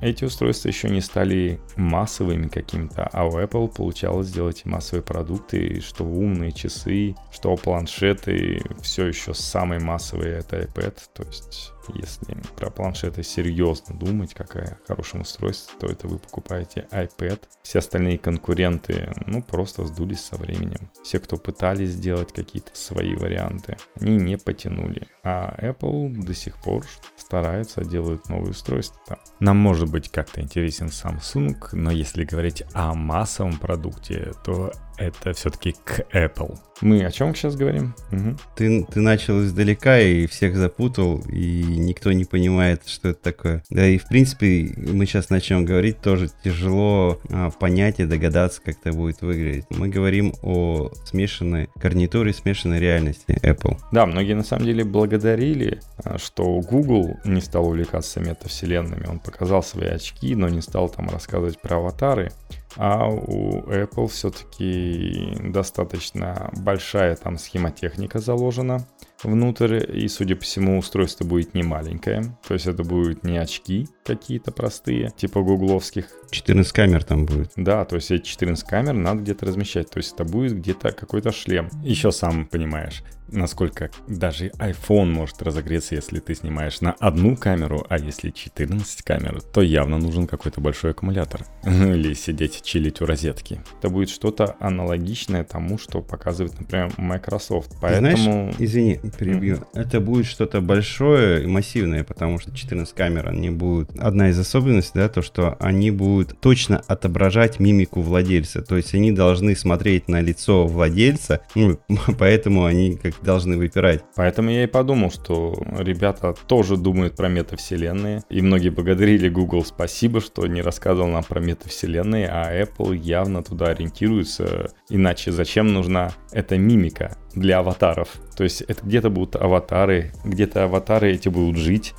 [SPEAKER 2] эти устройства еще не стали массовыми какими-то, а у Apple получалось сделать массовые продукты, что умные часы, что планшеты, все еще самые массовые это iPad, то есть если про планшеты серьезно думать, какая хорошее устройство, то это вы покупаете iPad. Все остальные конкуренты, ну, просто сдулись со временем. Все, кто пытались сделать какие-то свои варианты, они не потянули. А Apple до сих пор старается, делают новые устройства. Нам может быть как-то интересен Samsung, но если говорить о массовом продукте, то это все-таки к Apple. Мы о чем сейчас говорим?
[SPEAKER 1] Угу. Ты, ты начал издалека и всех запутал, и никто не понимает, что это такое. Да и в принципе мы сейчас начнем говорить, тоже тяжело а, понять и догадаться, как это будет выглядеть. Мы говорим о смешанной гарнитуре, смешанной реальности Apple.
[SPEAKER 2] Да, многие на самом деле благодарили, а, что Google не стал увлекаться метавселенными. Он показал свои очки, но не стал там рассказывать про аватары. А у Apple все-таки достаточно большая там схемотехника заложена внутрь, и, судя по всему, устройство будет не маленькое. То есть это будут не очки какие-то простые, типа гугловских.
[SPEAKER 1] 14 камер там будет.
[SPEAKER 2] Да, то есть эти 14 камер надо где-то размещать. То есть это будет где-то какой-то шлем. Еще сам понимаешь, насколько даже iPhone может разогреться, если ты снимаешь на одну камеру, а если 14 камер, то явно нужен какой-то большой аккумулятор. Или сидеть чилить у розетки. Это будет что-то аналогичное тому, что показывает, например, Microsoft. Поэтому...
[SPEAKER 1] Знаешь, извини, перебью. Mm-hmm. Это будет что-то большое и массивное, потому что 14 камер, они будут... Одна из особенностей, да, то, что они будут точно отображать мимику владельца. То есть они должны смотреть на лицо владельца, ну, поэтому они как должны выпирать.
[SPEAKER 2] Поэтому я и подумал, что ребята тоже думают про метавселенные. И многие благодарили Google спасибо, что не рассказывал нам про метавселенные, а Apple явно туда ориентируется. Иначе зачем нужна эта мимика для аватаров? То есть это где-то будут аватары, где-то аватары эти будут жить.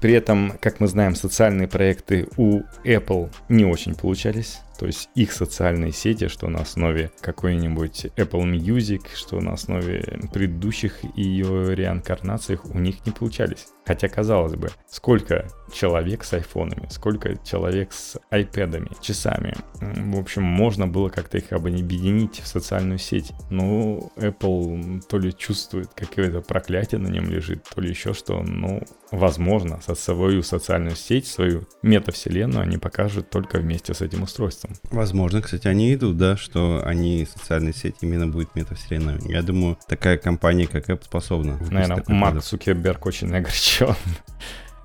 [SPEAKER 2] При этом, как мы знаем, социальные проекты у Apple не очень получались. То есть их социальные сети, что на основе какой-нибудь Apple Music, что на основе предыдущих ее реинкарнациях у них не получались. Хотя, казалось бы, сколько человек с айфонами, сколько человек с айпэдами, часами. В общем, можно было как-то их объединить в социальную сеть. Но Apple то ли чувствует, какое-то проклятие на нем лежит, то ли еще что. Ну, возможно, свою социальную сеть, свою метавселенную они покажут только вместе с этим устройством устройством.
[SPEAKER 1] Возможно, кстати, они идут, да, что они социальные сети именно будет метавселенная. Я думаю, такая компания, как Apple, способна.
[SPEAKER 2] Наверное, Марк Цукерберг очень огорчен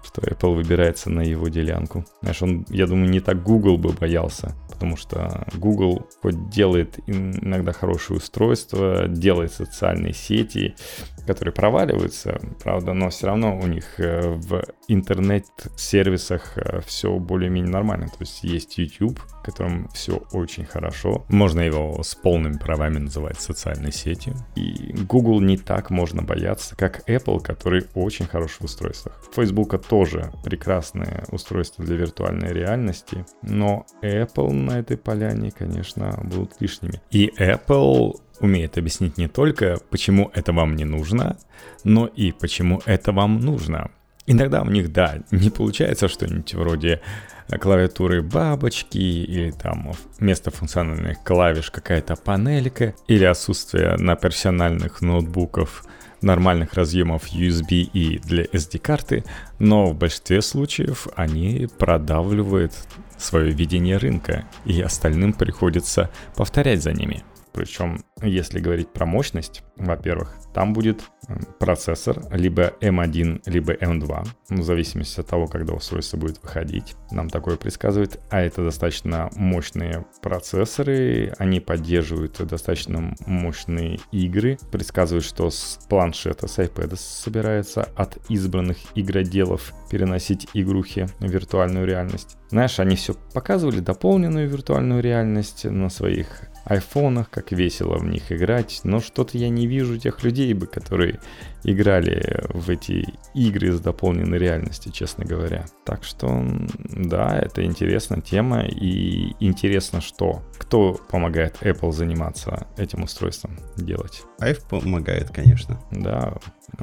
[SPEAKER 2] что Apple выбирается на его делянку. Знаешь, он, я думаю, не так Google бы боялся, потому что Google хоть делает иногда хорошее устройство, делает социальные сети, которые проваливаются, правда, но все равно у них э, в интернет-сервисах э, все более-менее нормально. То есть есть YouTube, в котором все очень хорошо. Можно его с полными правами называть социальной сетью. И Google не так можно бояться, как Apple, который очень хороший в устройствах. Facebook тоже прекрасное устройство для виртуальной реальности, но Apple на этой поляне, конечно, будут лишними. И Apple умеет объяснить не только, почему это вам не нужно, но и почему это вам нужно. Иногда у них, да, не получается что-нибудь вроде клавиатуры бабочки или там вместо функциональных клавиш какая-то панелька или отсутствие на персональных ноутбуков нормальных разъемов USB и для SD-карты, но в большинстве случаев они продавливают свое видение рынка, и остальным приходится повторять за ними. Причем, если говорить про мощность, во-первых, там будет процессор либо M1, либо M2, в зависимости от того, когда устройство будет выходить. Нам такое предсказывает. А это достаточно мощные процессоры, они поддерживают достаточно мощные игры. Предсказывают, что с планшета, с iPad собирается от избранных игроделов переносить игрухи в виртуальную реальность. Знаешь, они все показывали, дополненную виртуальную реальность на своих айфонах, как весело в них играть, но что-то я не вижу тех людей бы, которые играли в эти игры с дополненной реальностью, честно говоря. Так что, да, это интересная тема, и интересно, что кто помогает Apple заниматься этим устройством делать.
[SPEAKER 1] Айф помогает, конечно.
[SPEAKER 2] Да.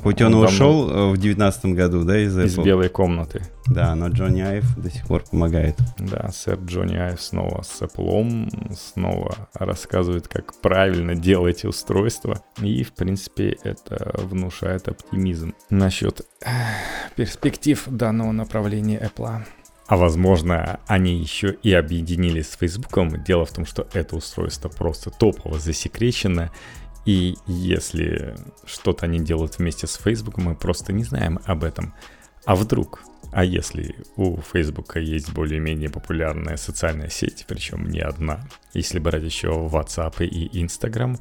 [SPEAKER 1] Хоть он, он ушел давно... в девятнадцатом году, да, из Apple.
[SPEAKER 2] Из белой комнаты.
[SPEAKER 1] Да, но Джонни Айв до сих пор помогает.
[SPEAKER 2] Да, сэр Джонни Айв снова с Apple, снова рассказывает, как правильно делать устройства. И, в принципе, это внушает оптимизм насчет перспектив данного направления Apple. А возможно, они еще и объединились с Фейсбуком. Дело в том, что это устройство просто топово засекречено. И если что-то они делают вместе с Фейсбуком, мы просто не знаем об этом. А вдруг? А если у Фейсбука есть более-менее популярная социальная сеть, причем не одна, если брать еще WhatsApp и Instagram,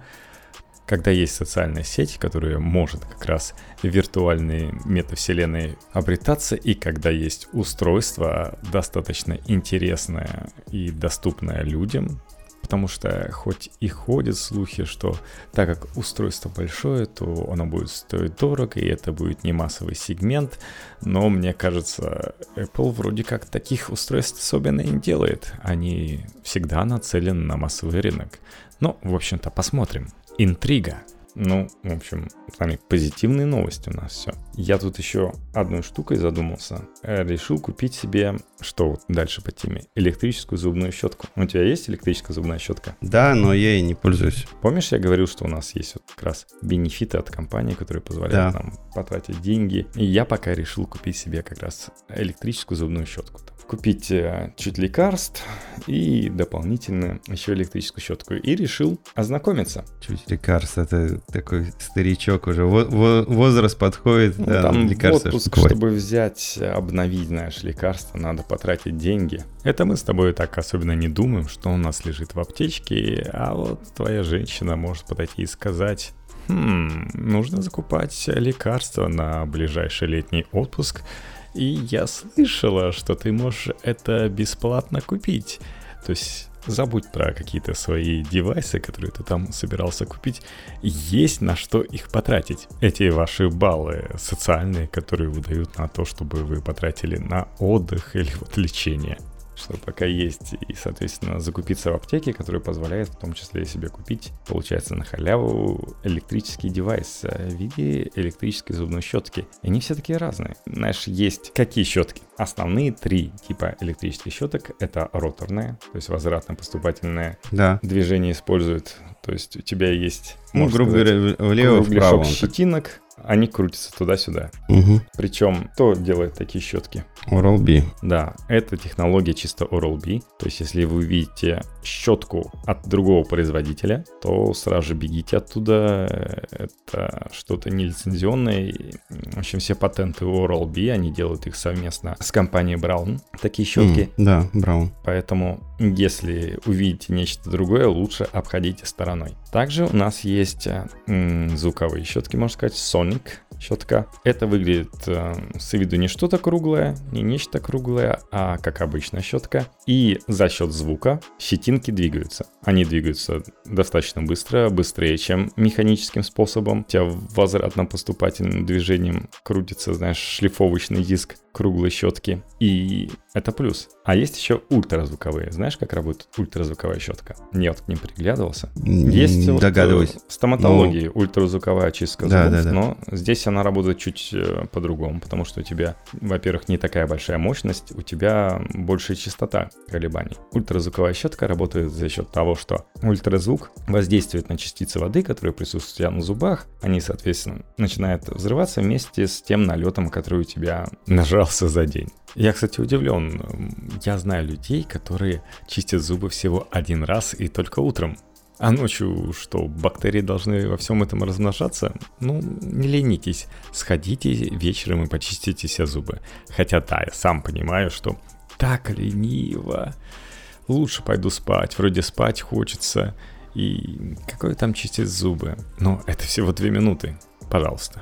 [SPEAKER 2] когда есть социальная сеть, которая может как раз в виртуальной метавселенной обретаться, и когда есть устройство достаточно интересное и доступное людям, потому что хоть и ходят слухи, что так как устройство большое, то оно будет стоить дорого, и это будет не массовый сегмент, но мне кажется, Apple вроде как таких устройств особенно и не делает. Они всегда нацелены на массовый рынок. Ну, в общем-то, посмотрим. Интрига. Ну, в общем, с вами позитивные новости у нас все. Я тут еще одной штукой задумался. Э, решил купить себе, что вот дальше по теме, электрическую зубную щетку. У тебя есть электрическая зубная щетка?
[SPEAKER 1] Да, но я ей не пользуюсь.
[SPEAKER 2] Помнишь, я говорил, что у нас есть вот как раз бенефиты от компании, которые позволяют да. нам потратить деньги. И я пока решил купить себе как раз электрическую зубную щетку купить э, чуть лекарств и дополнительно еще электрическую щетку. И решил ознакомиться.
[SPEAKER 1] Чуть лекарств, это такой старичок уже. возраст подходит, ну, да,
[SPEAKER 2] там лекарства. Отпуск, чтобы взять, обновить, знаешь, лекарства, надо потратить деньги. Это мы с тобой так особенно не думаем, что у нас лежит в аптечке, а вот твоя женщина может подойти и сказать, хм, нужно закупать лекарства на ближайший летний отпуск – и я слышала, что ты можешь это бесплатно купить. То есть забудь про какие-то свои девайсы, которые ты там собирался купить. Есть на что их потратить. Эти ваши баллы социальные, которые выдают на то, чтобы вы потратили на отдых или вот лечение что пока есть, и, соответственно, закупиться в аптеке, который позволяет в том числе себе купить, получается, на халяву электрический девайс в виде электрической зубной щетки. И они все такие разные. Знаешь, есть какие щетки? Основные три типа электрических щеток — это роторная, то есть возвратно-поступательное да. движение использует. То есть у тебя есть,
[SPEAKER 1] ну, грубо говоря, влево-вправо.
[SPEAKER 2] щетинок, они крутятся туда-сюда. Угу. Причем, кто делает такие щетки?
[SPEAKER 1] Oral-B.
[SPEAKER 2] Да, это технология чисто Oral-B. То есть, если вы видите щетку от другого производителя, то сразу же бегите оттуда. Это что-то нелицензионное. В общем, все патенты Oral-B, они делают их совместно с компанией Brown. Такие щетки.
[SPEAKER 1] Mm, да, Brown.
[SPEAKER 2] Поэтому, если увидите нечто другое, лучше обходите стороной. Также у нас есть м, звуковые щетки, можно сказать, Sonic щетка. Это выглядит э, с виду не что-то круглое, не нечто круглое, а как обычная щетка. И за счет звука щетинки двигаются. Они двигаются достаточно быстро, быстрее, чем механическим способом. У тебя возвратно-поступательным движением крутится, знаешь, шлифовочный диск круглой щетки. И это плюс. А есть еще ультразвуковые. Знаешь, как работает ультразвуковая щетка? Вот к ним приглядывался. Есть
[SPEAKER 1] Догадываюсь.
[SPEAKER 2] Вот, в стоматологии. Ну, ультразвуковая очистка да, зубов, да, да. но здесь она работает чуть э, по-другому, потому что у тебя, во-первых, не такая большая мощность, у тебя большая частота колебаний. Ультразвуковая щетка работает за счет того, что ультразвук воздействует на частицы воды, которые присутствуют на зубах, они, соответственно, начинают взрываться вместе с тем налетом, который у тебя нажрался за день. Я, кстати, удивлен. Я знаю людей, которые чистят зубы всего один раз и только утром. А ночью что, бактерии должны во всем этом размножаться? Ну, не ленитесь, сходите вечером и почистите все зубы. Хотя да, я сам понимаю, что так лениво. Лучше пойду спать, вроде спать хочется. И какое там чистить зубы? Но это всего две минуты. Пожалуйста.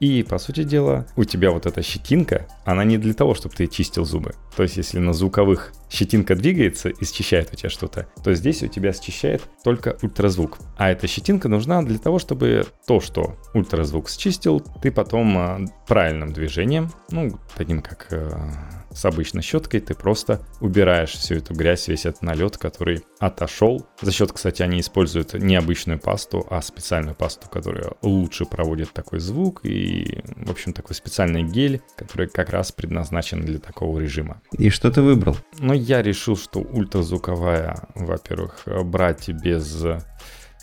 [SPEAKER 2] И, по сути дела, у тебя вот эта щетинка, она не для того, чтобы ты чистил зубы. То есть, если на звуковых щетинка двигается и счищает у тебя что-то, то здесь у тебя счищает только ультразвук. А эта щетинка нужна для того, чтобы то, что ультразвук счистил, ты потом а, правильным движением, ну, таким как а, с обычной щеткой ты просто убираешь всю эту грязь, весь этот налет, который отошел. За счет, кстати, они используют не обычную пасту, а специальную пасту, которая лучше проводит такой звук и, в общем, такой специальный гель, который как раз предназначен для такого режима.
[SPEAKER 1] И что ты выбрал?
[SPEAKER 2] Ну, я решил, что ультразвуковая, во-первых, брать без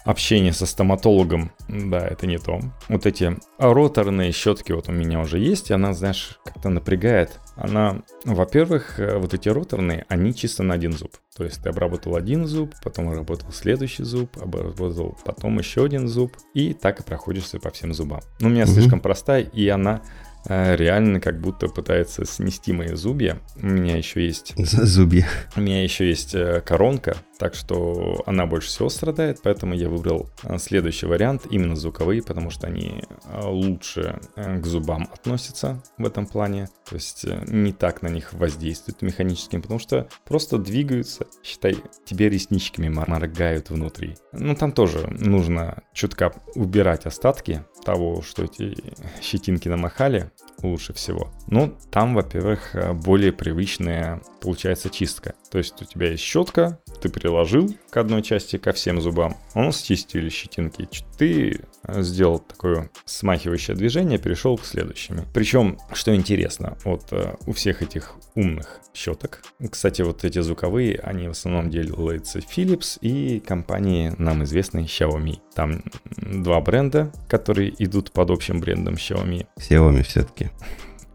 [SPEAKER 2] общение со стоматологом, да, это не то. Вот эти роторные щетки вот у меня уже есть, и она, знаешь, как-то напрягает. Она, во-первых, э, вот эти роторные, они чисто на один зуб. То есть ты обработал один зуб, потом обработал следующий зуб, обработал потом еще один зуб, и так и проходишься по всем зубам. Но у меня угу. слишком простая, и она реально как будто пытается снести мои зубья. У меня еще есть...
[SPEAKER 1] Зубья.
[SPEAKER 2] У меня еще есть э, коронка, так что она больше всего страдает, поэтому я выбрал э, следующий вариант, именно звуковые, потому что они лучше к зубам относятся в этом плане, то есть не так на них воздействуют механическим, потому что просто двигаются, считай, тебе ресничками моргают внутри. Ну там тоже нужно чутка убирать остатки того, что эти щетинки намахали, лучше всего. Ну, там, во-первых, более привычная получается чистка. То есть у тебя есть щетка, ты приложил к одной части ко всем зубам, он счистили щетинки. Ты сделал такое смахивающее движение, перешел к следующему. Причем, что интересно, вот э, у всех этих умных щеток, кстати, вот эти звуковые, они в основном делаются Philips и компании нам известной Xiaomi. Там два бренда, которые идут под общим брендом Xiaomi.
[SPEAKER 1] Xiaomi все-таки.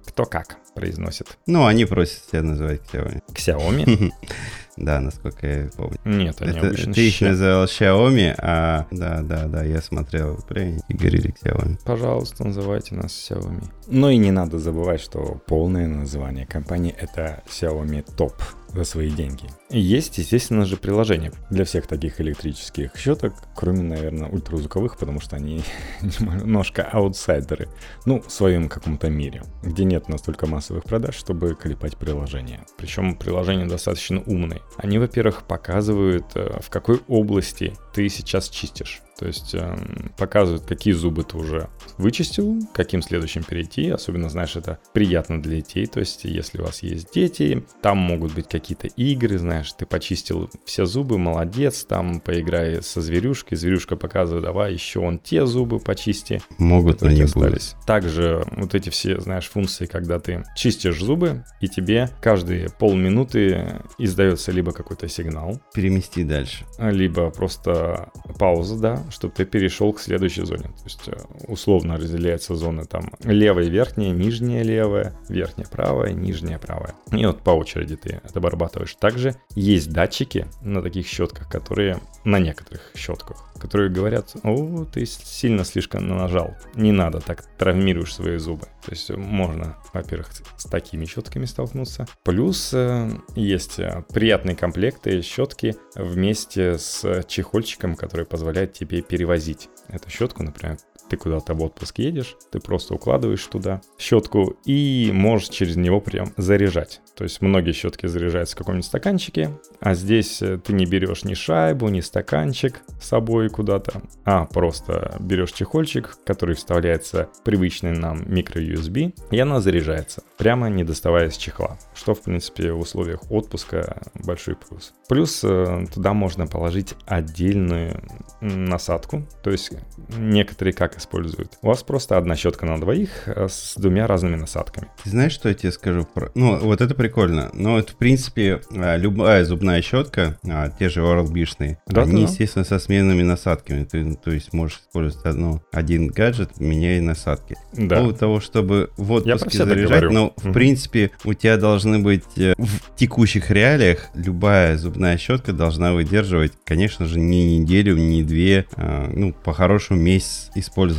[SPEAKER 2] Кто как произносит.
[SPEAKER 1] Ну, они просят себя называть Xiaomi.
[SPEAKER 2] Xiaomi?
[SPEAKER 1] Да, насколько я помню.
[SPEAKER 2] Нет, они
[SPEAKER 1] Это,
[SPEAKER 2] обычно
[SPEAKER 1] Ты их называл Xiaomi, а да, да, да, я смотрел пленники и говорили Xiaomi.
[SPEAKER 2] Пожалуйста, называйте нас Xiaomi. Но и не надо забывать, что полное название компании это Xiaomi Top за свои деньги. Есть, естественно же, приложение для всех таких электрических щеток, кроме, наверное, ультразвуковых, потому что они немножко аутсайдеры. Ну, в своем каком-то мире, где нет настолько массовых продаж, чтобы клепать приложение. Причем приложения достаточно умные. Они, во-первых, показывают, э, в какой области ты сейчас чистишь. То есть э, показывают, какие зубы ты уже вычистил, каким следующим перейти. Особенно, знаешь, это приятно для детей. То есть, если у вас есть дети, там могут быть какие-то игры, знаешь, ты почистил все зубы, молодец, там поиграй со зверюшкой, зверюшка показывает, давай еще он те зубы почисти.
[SPEAKER 1] Могут, но не остались.
[SPEAKER 2] Будут. Также вот эти все, знаешь, функции, когда ты чистишь зубы, и тебе каждые полминуты издается либо какой-то сигнал.
[SPEAKER 1] Перемести дальше.
[SPEAKER 2] Либо просто пауза, да, чтобы ты перешел к следующей зоне. То есть э, условно разделяется зоны там левая, верхняя, нижняя левая, верхняя правая, нижняя правая. И вот по очереди ты это обрабатываешь. Также есть датчики на таких щетках, которые на некоторых щетках, которые говорят, о, ты сильно слишком нажал, не надо, так травмируешь свои зубы. То есть можно, во-первых, с такими щетками столкнуться. Плюс э, есть э, приятные комплекты щетки вместе с чехольчиком, который позволяет тебе перевозить эту щетку, например, ты куда-то в отпуск едешь, ты просто укладываешь туда щетку и можешь через него прям заряжать. То есть многие щетки заряжаются в каком-нибудь стаканчике, а здесь э, ты не берешь ни шайбу, ни стаканчик с собой куда-то, а просто берешь чехольчик, который вставляется привычный нам микро-USB, и она заряжается, прямо не доставая из чехла, что, в принципе, в условиях отпуска большой плюс. Плюс э, туда можно положить отдельную насадку, то есть некоторые как используют. У вас просто одна щетка на двоих э, с двумя разными насадками.
[SPEAKER 1] Знаешь, что я тебе скажу? Про... Ну, вот это прикольно. Но это, в принципе, э, любая зубная щетка, а, те же Oral b да, они, да. естественно, со сменными насадками. Ты, то есть можешь использовать одну, один гаджет, меняя насадки. Да. По поводу того, чтобы в отпуске заряжать, но, в принципе, у тебя должны быть в текущих реалиях любая зубная щетка должна выдерживать, конечно же, не неделю, не две, а, ну, по-хорошему месяц использования,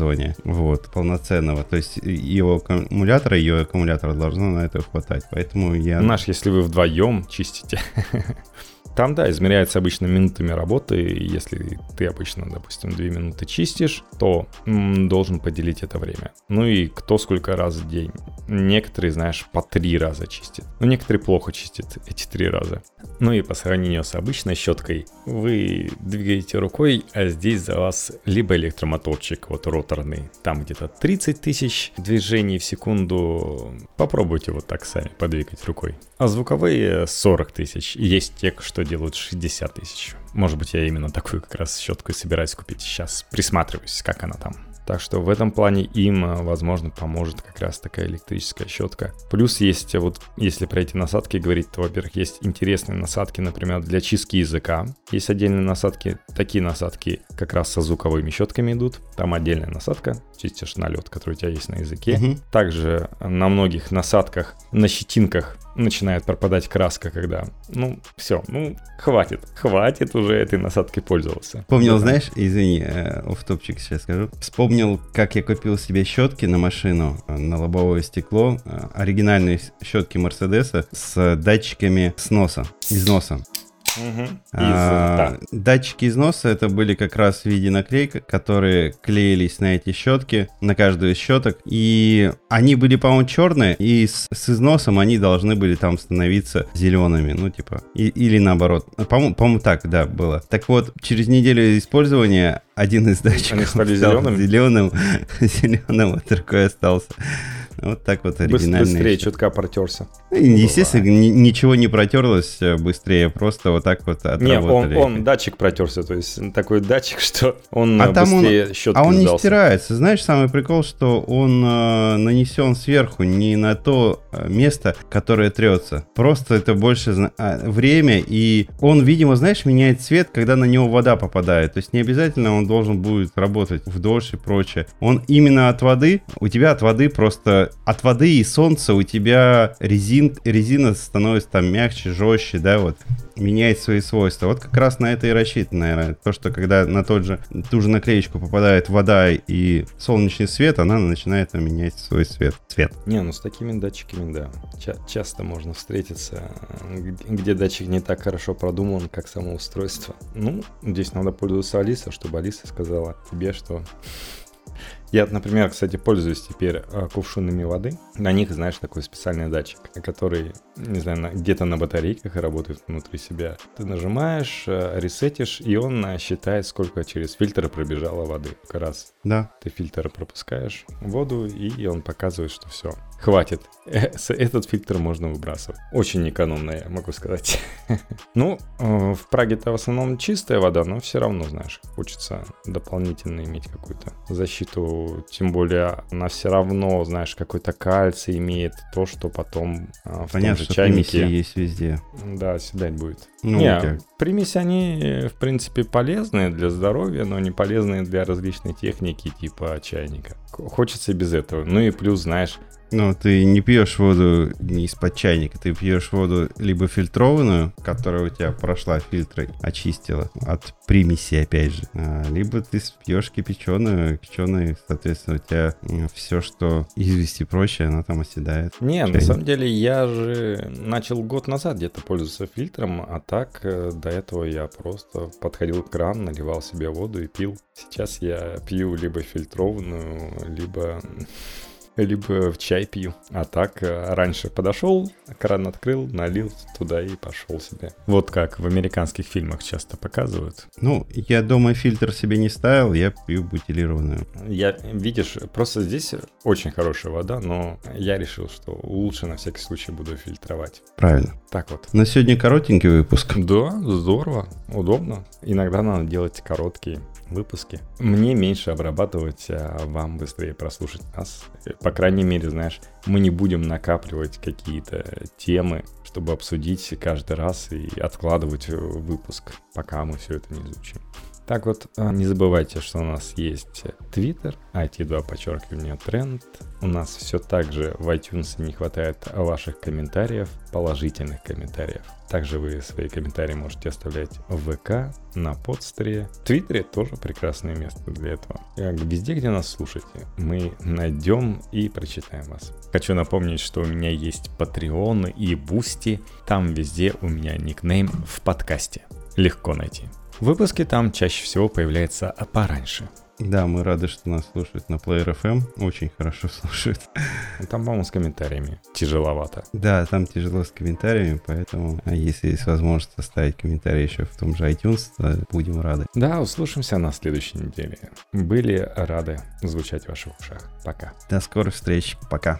[SPEAKER 1] вот, полноценного. То есть его аккумулятора, ее аккумулятора должно на это хватать. Поэтому я...
[SPEAKER 2] Наш, если вы вдвоем чистите, Там, да, измеряется обычно минутами работы. Если ты обычно, допустим, 2 минуты чистишь, то м, должен поделить это время. Ну и кто сколько раз в день. Некоторые, знаешь, по 3 раза чистят. Ну, некоторые плохо чистят эти 3 раза. Ну и по сравнению с обычной щеткой, вы двигаете рукой, а здесь за вас либо электромоторчик, вот роторный, там где-то 30 тысяч движений в секунду. Попробуйте вот так сами подвигать рукой. А звуковые 40 тысяч. Есть те, что делают 60 тысяч. Может быть, я именно такую как раз щетку и собираюсь купить. Сейчас присматриваюсь, как она там. Так что в этом плане им, э, возможно, поможет как раз такая электрическая щетка. Плюс есть, вот если про эти насадки говорить, то, во-первых, есть интересные насадки, например, для чистки языка. Есть отдельные насадки, такие насадки как раз со звуковыми щетками идут. Там отдельная насадка, чистишь налет, который у тебя есть на языке. Угу. Также на многих насадках, на щетинках начинает пропадать краска, когда, ну, все, ну, хватит, хватит уже этой насадкой пользоваться.
[SPEAKER 1] Помнил, да. знаешь, извини, э, оф-топчик сейчас скажу. Вспомнил, как я купил себе щетки на машину, э, на лобовое стекло, э, оригинальные щетки Мерседеса с датчиками сноса, износа. Угу. А, да. Датчики износа это были как раз в виде наклеек, которые клеились на эти щетки, на каждую из щеток. И они были, по-моему, черные, и с, с износом они должны были там становиться зелеными. Ну, типа, и, или наоборот. По-моему, по так, да, было. Так вот, через неделю использования один из датчиков они
[SPEAKER 2] стали зеленым,
[SPEAKER 1] зеленым, зеленым, а другой остался. Вот так вот оригинально.
[SPEAKER 2] Быстрее чутка протерся.
[SPEAKER 1] Ну, естественно, ничего не протерлось э, быстрее, просто вот так вот отработали.
[SPEAKER 2] Не, он, он датчик протерся, то есть такой датчик, что он а быстрее
[SPEAKER 1] он, щетки А он сдался. не стирается. Знаешь, самый прикол, что он э, нанесен сверху, не на то э, место, которое трется. Просто это больше а, время, и он, видимо, знаешь, меняет цвет, когда на него вода попадает. То есть не обязательно он должен будет работать в дождь и прочее. Он именно от воды, у тебя от воды просто от воды и солнца у тебя резин, резина становится там мягче, жестче, да, вот меняет свои свойства. Вот как раз на это и рассчитано, наверное. То, что когда на тот же, ту же наклеечку попадает вода и солнечный свет, она начинает менять свой цвет. цвет.
[SPEAKER 2] Не, ну с такими датчиками, да. Ча- часто можно встретиться, где датчик не так хорошо продуман, как само устройство. Ну, здесь надо пользоваться Алисой, чтобы Алиса сказала тебе, что я, например, кстати, пользуюсь теперь э, кувшинами воды. На них, знаешь, такой специальный датчик, который, не знаю, где-то на батарейках работает внутри себя. Ты нажимаешь, э, ресетишь, и он э, считает, сколько через фильтр пробежало воды. Как раз
[SPEAKER 1] да.
[SPEAKER 2] ты фильтр пропускаешь воду, и он показывает, что все, хватит. Этот фильтр можно выбрасывать. Очень экономно, я могу сказать. Ну, в Праге-то в основном чистая вода, но все равно, знаешь, хочется дополнительно иметь какую-то защиту тем более она все равно, знаешь, какой-то кальций имеет, то, что потом
[SPEAKER 1] а, в Понятно, том же чайнике... есть везде.
[SPEAKER 2] Да, седать будет. Ну, Не, как? примеси, они, в принципе, полезные для здоровья, но не полезные для различной техники, типа чайника. Хочется без этого. Ну и плюс, знаешь,
[SPEAKER 1] ну, ты не пьешь воду не из-под чайника, ты пьешь воду либо фильтрованную, которая у тебя прошла фильтры, очистила от примеси, опять же, а, либо ты пьешь кипяченую, кипяченую, соответственно, у тебя все, что известь и прочее, она там оседает.
[SPEAKER 2] Не, на самом деле я же начал год назад где-то пользоваться фильтром, а так э, до этого я просто подходил к кран, наливал себе воду и пил. Сейчас я пью либо фильтрованную, либо либо в чай пью. А так, э, раньше подошел, кран открыл, налил туда и пошел себе. Вот как в американских фильмах часто показывают.
[SPEAKER 1] Ну, я дома фильтр себе не ставил, я пью бутилированную.
[SPEAKER 2] Я, видишь, просто здесь очень хорошая вода, но я решил, что лучше на всякий случай буду фильтровать.
[SPEAKER 1] Правильно.
[SPEAKER 2] Так вот.
[SPEAKER 1] На сегодня коротенький выпуск.
[SPEAKER 2] Да, здорово, удобно. Иногда надо делать короткие выпуски. Мне меньше обрабатывать, а вам быстрее прослушать нас. По крайней мере, знаешь, мы не будем накапливать какие-то темы, чтобы обсудить каждый раз и откладывать выпуск, пока мы все это не изучим. Так вот, а, не забывайте, что у нас есть Twitter, IT2 подчеркивание тренд. У нас все так же в iTunes не хватает ваших комментариев, положительных комментариев. Также вы свои комментарии можете оставлять в ВК, на подстере. В Твиттере тоже прекрасное место для этого. Везде, где нас слушаете, мы найдем и прочитаем вас. Хочу напомнить, что у меня есть Patreon и Бусти. Там везде у меня никнейм в подкасте. Легко найти. Выпуски там чаще всего появляются пораньше.
[SPEAKER 1] Да, мы рады, что нас слушают на Player FM. Очень хорошо слушают.
[SPEAKER 2] Там, по-моему, с комментариями тяжеловато.
[SPEAKER 1] Да, там тяжело с комментариями, поэтому а если есть возможность оставить комментарий еще в том же iTunes, то будем рады.
[SPEAKER 2] Да, услышимся на следующей неделе. Были рады звучать в ваших ушах. Пока.
[SPEAKER 1] До скорых встреч. Пока.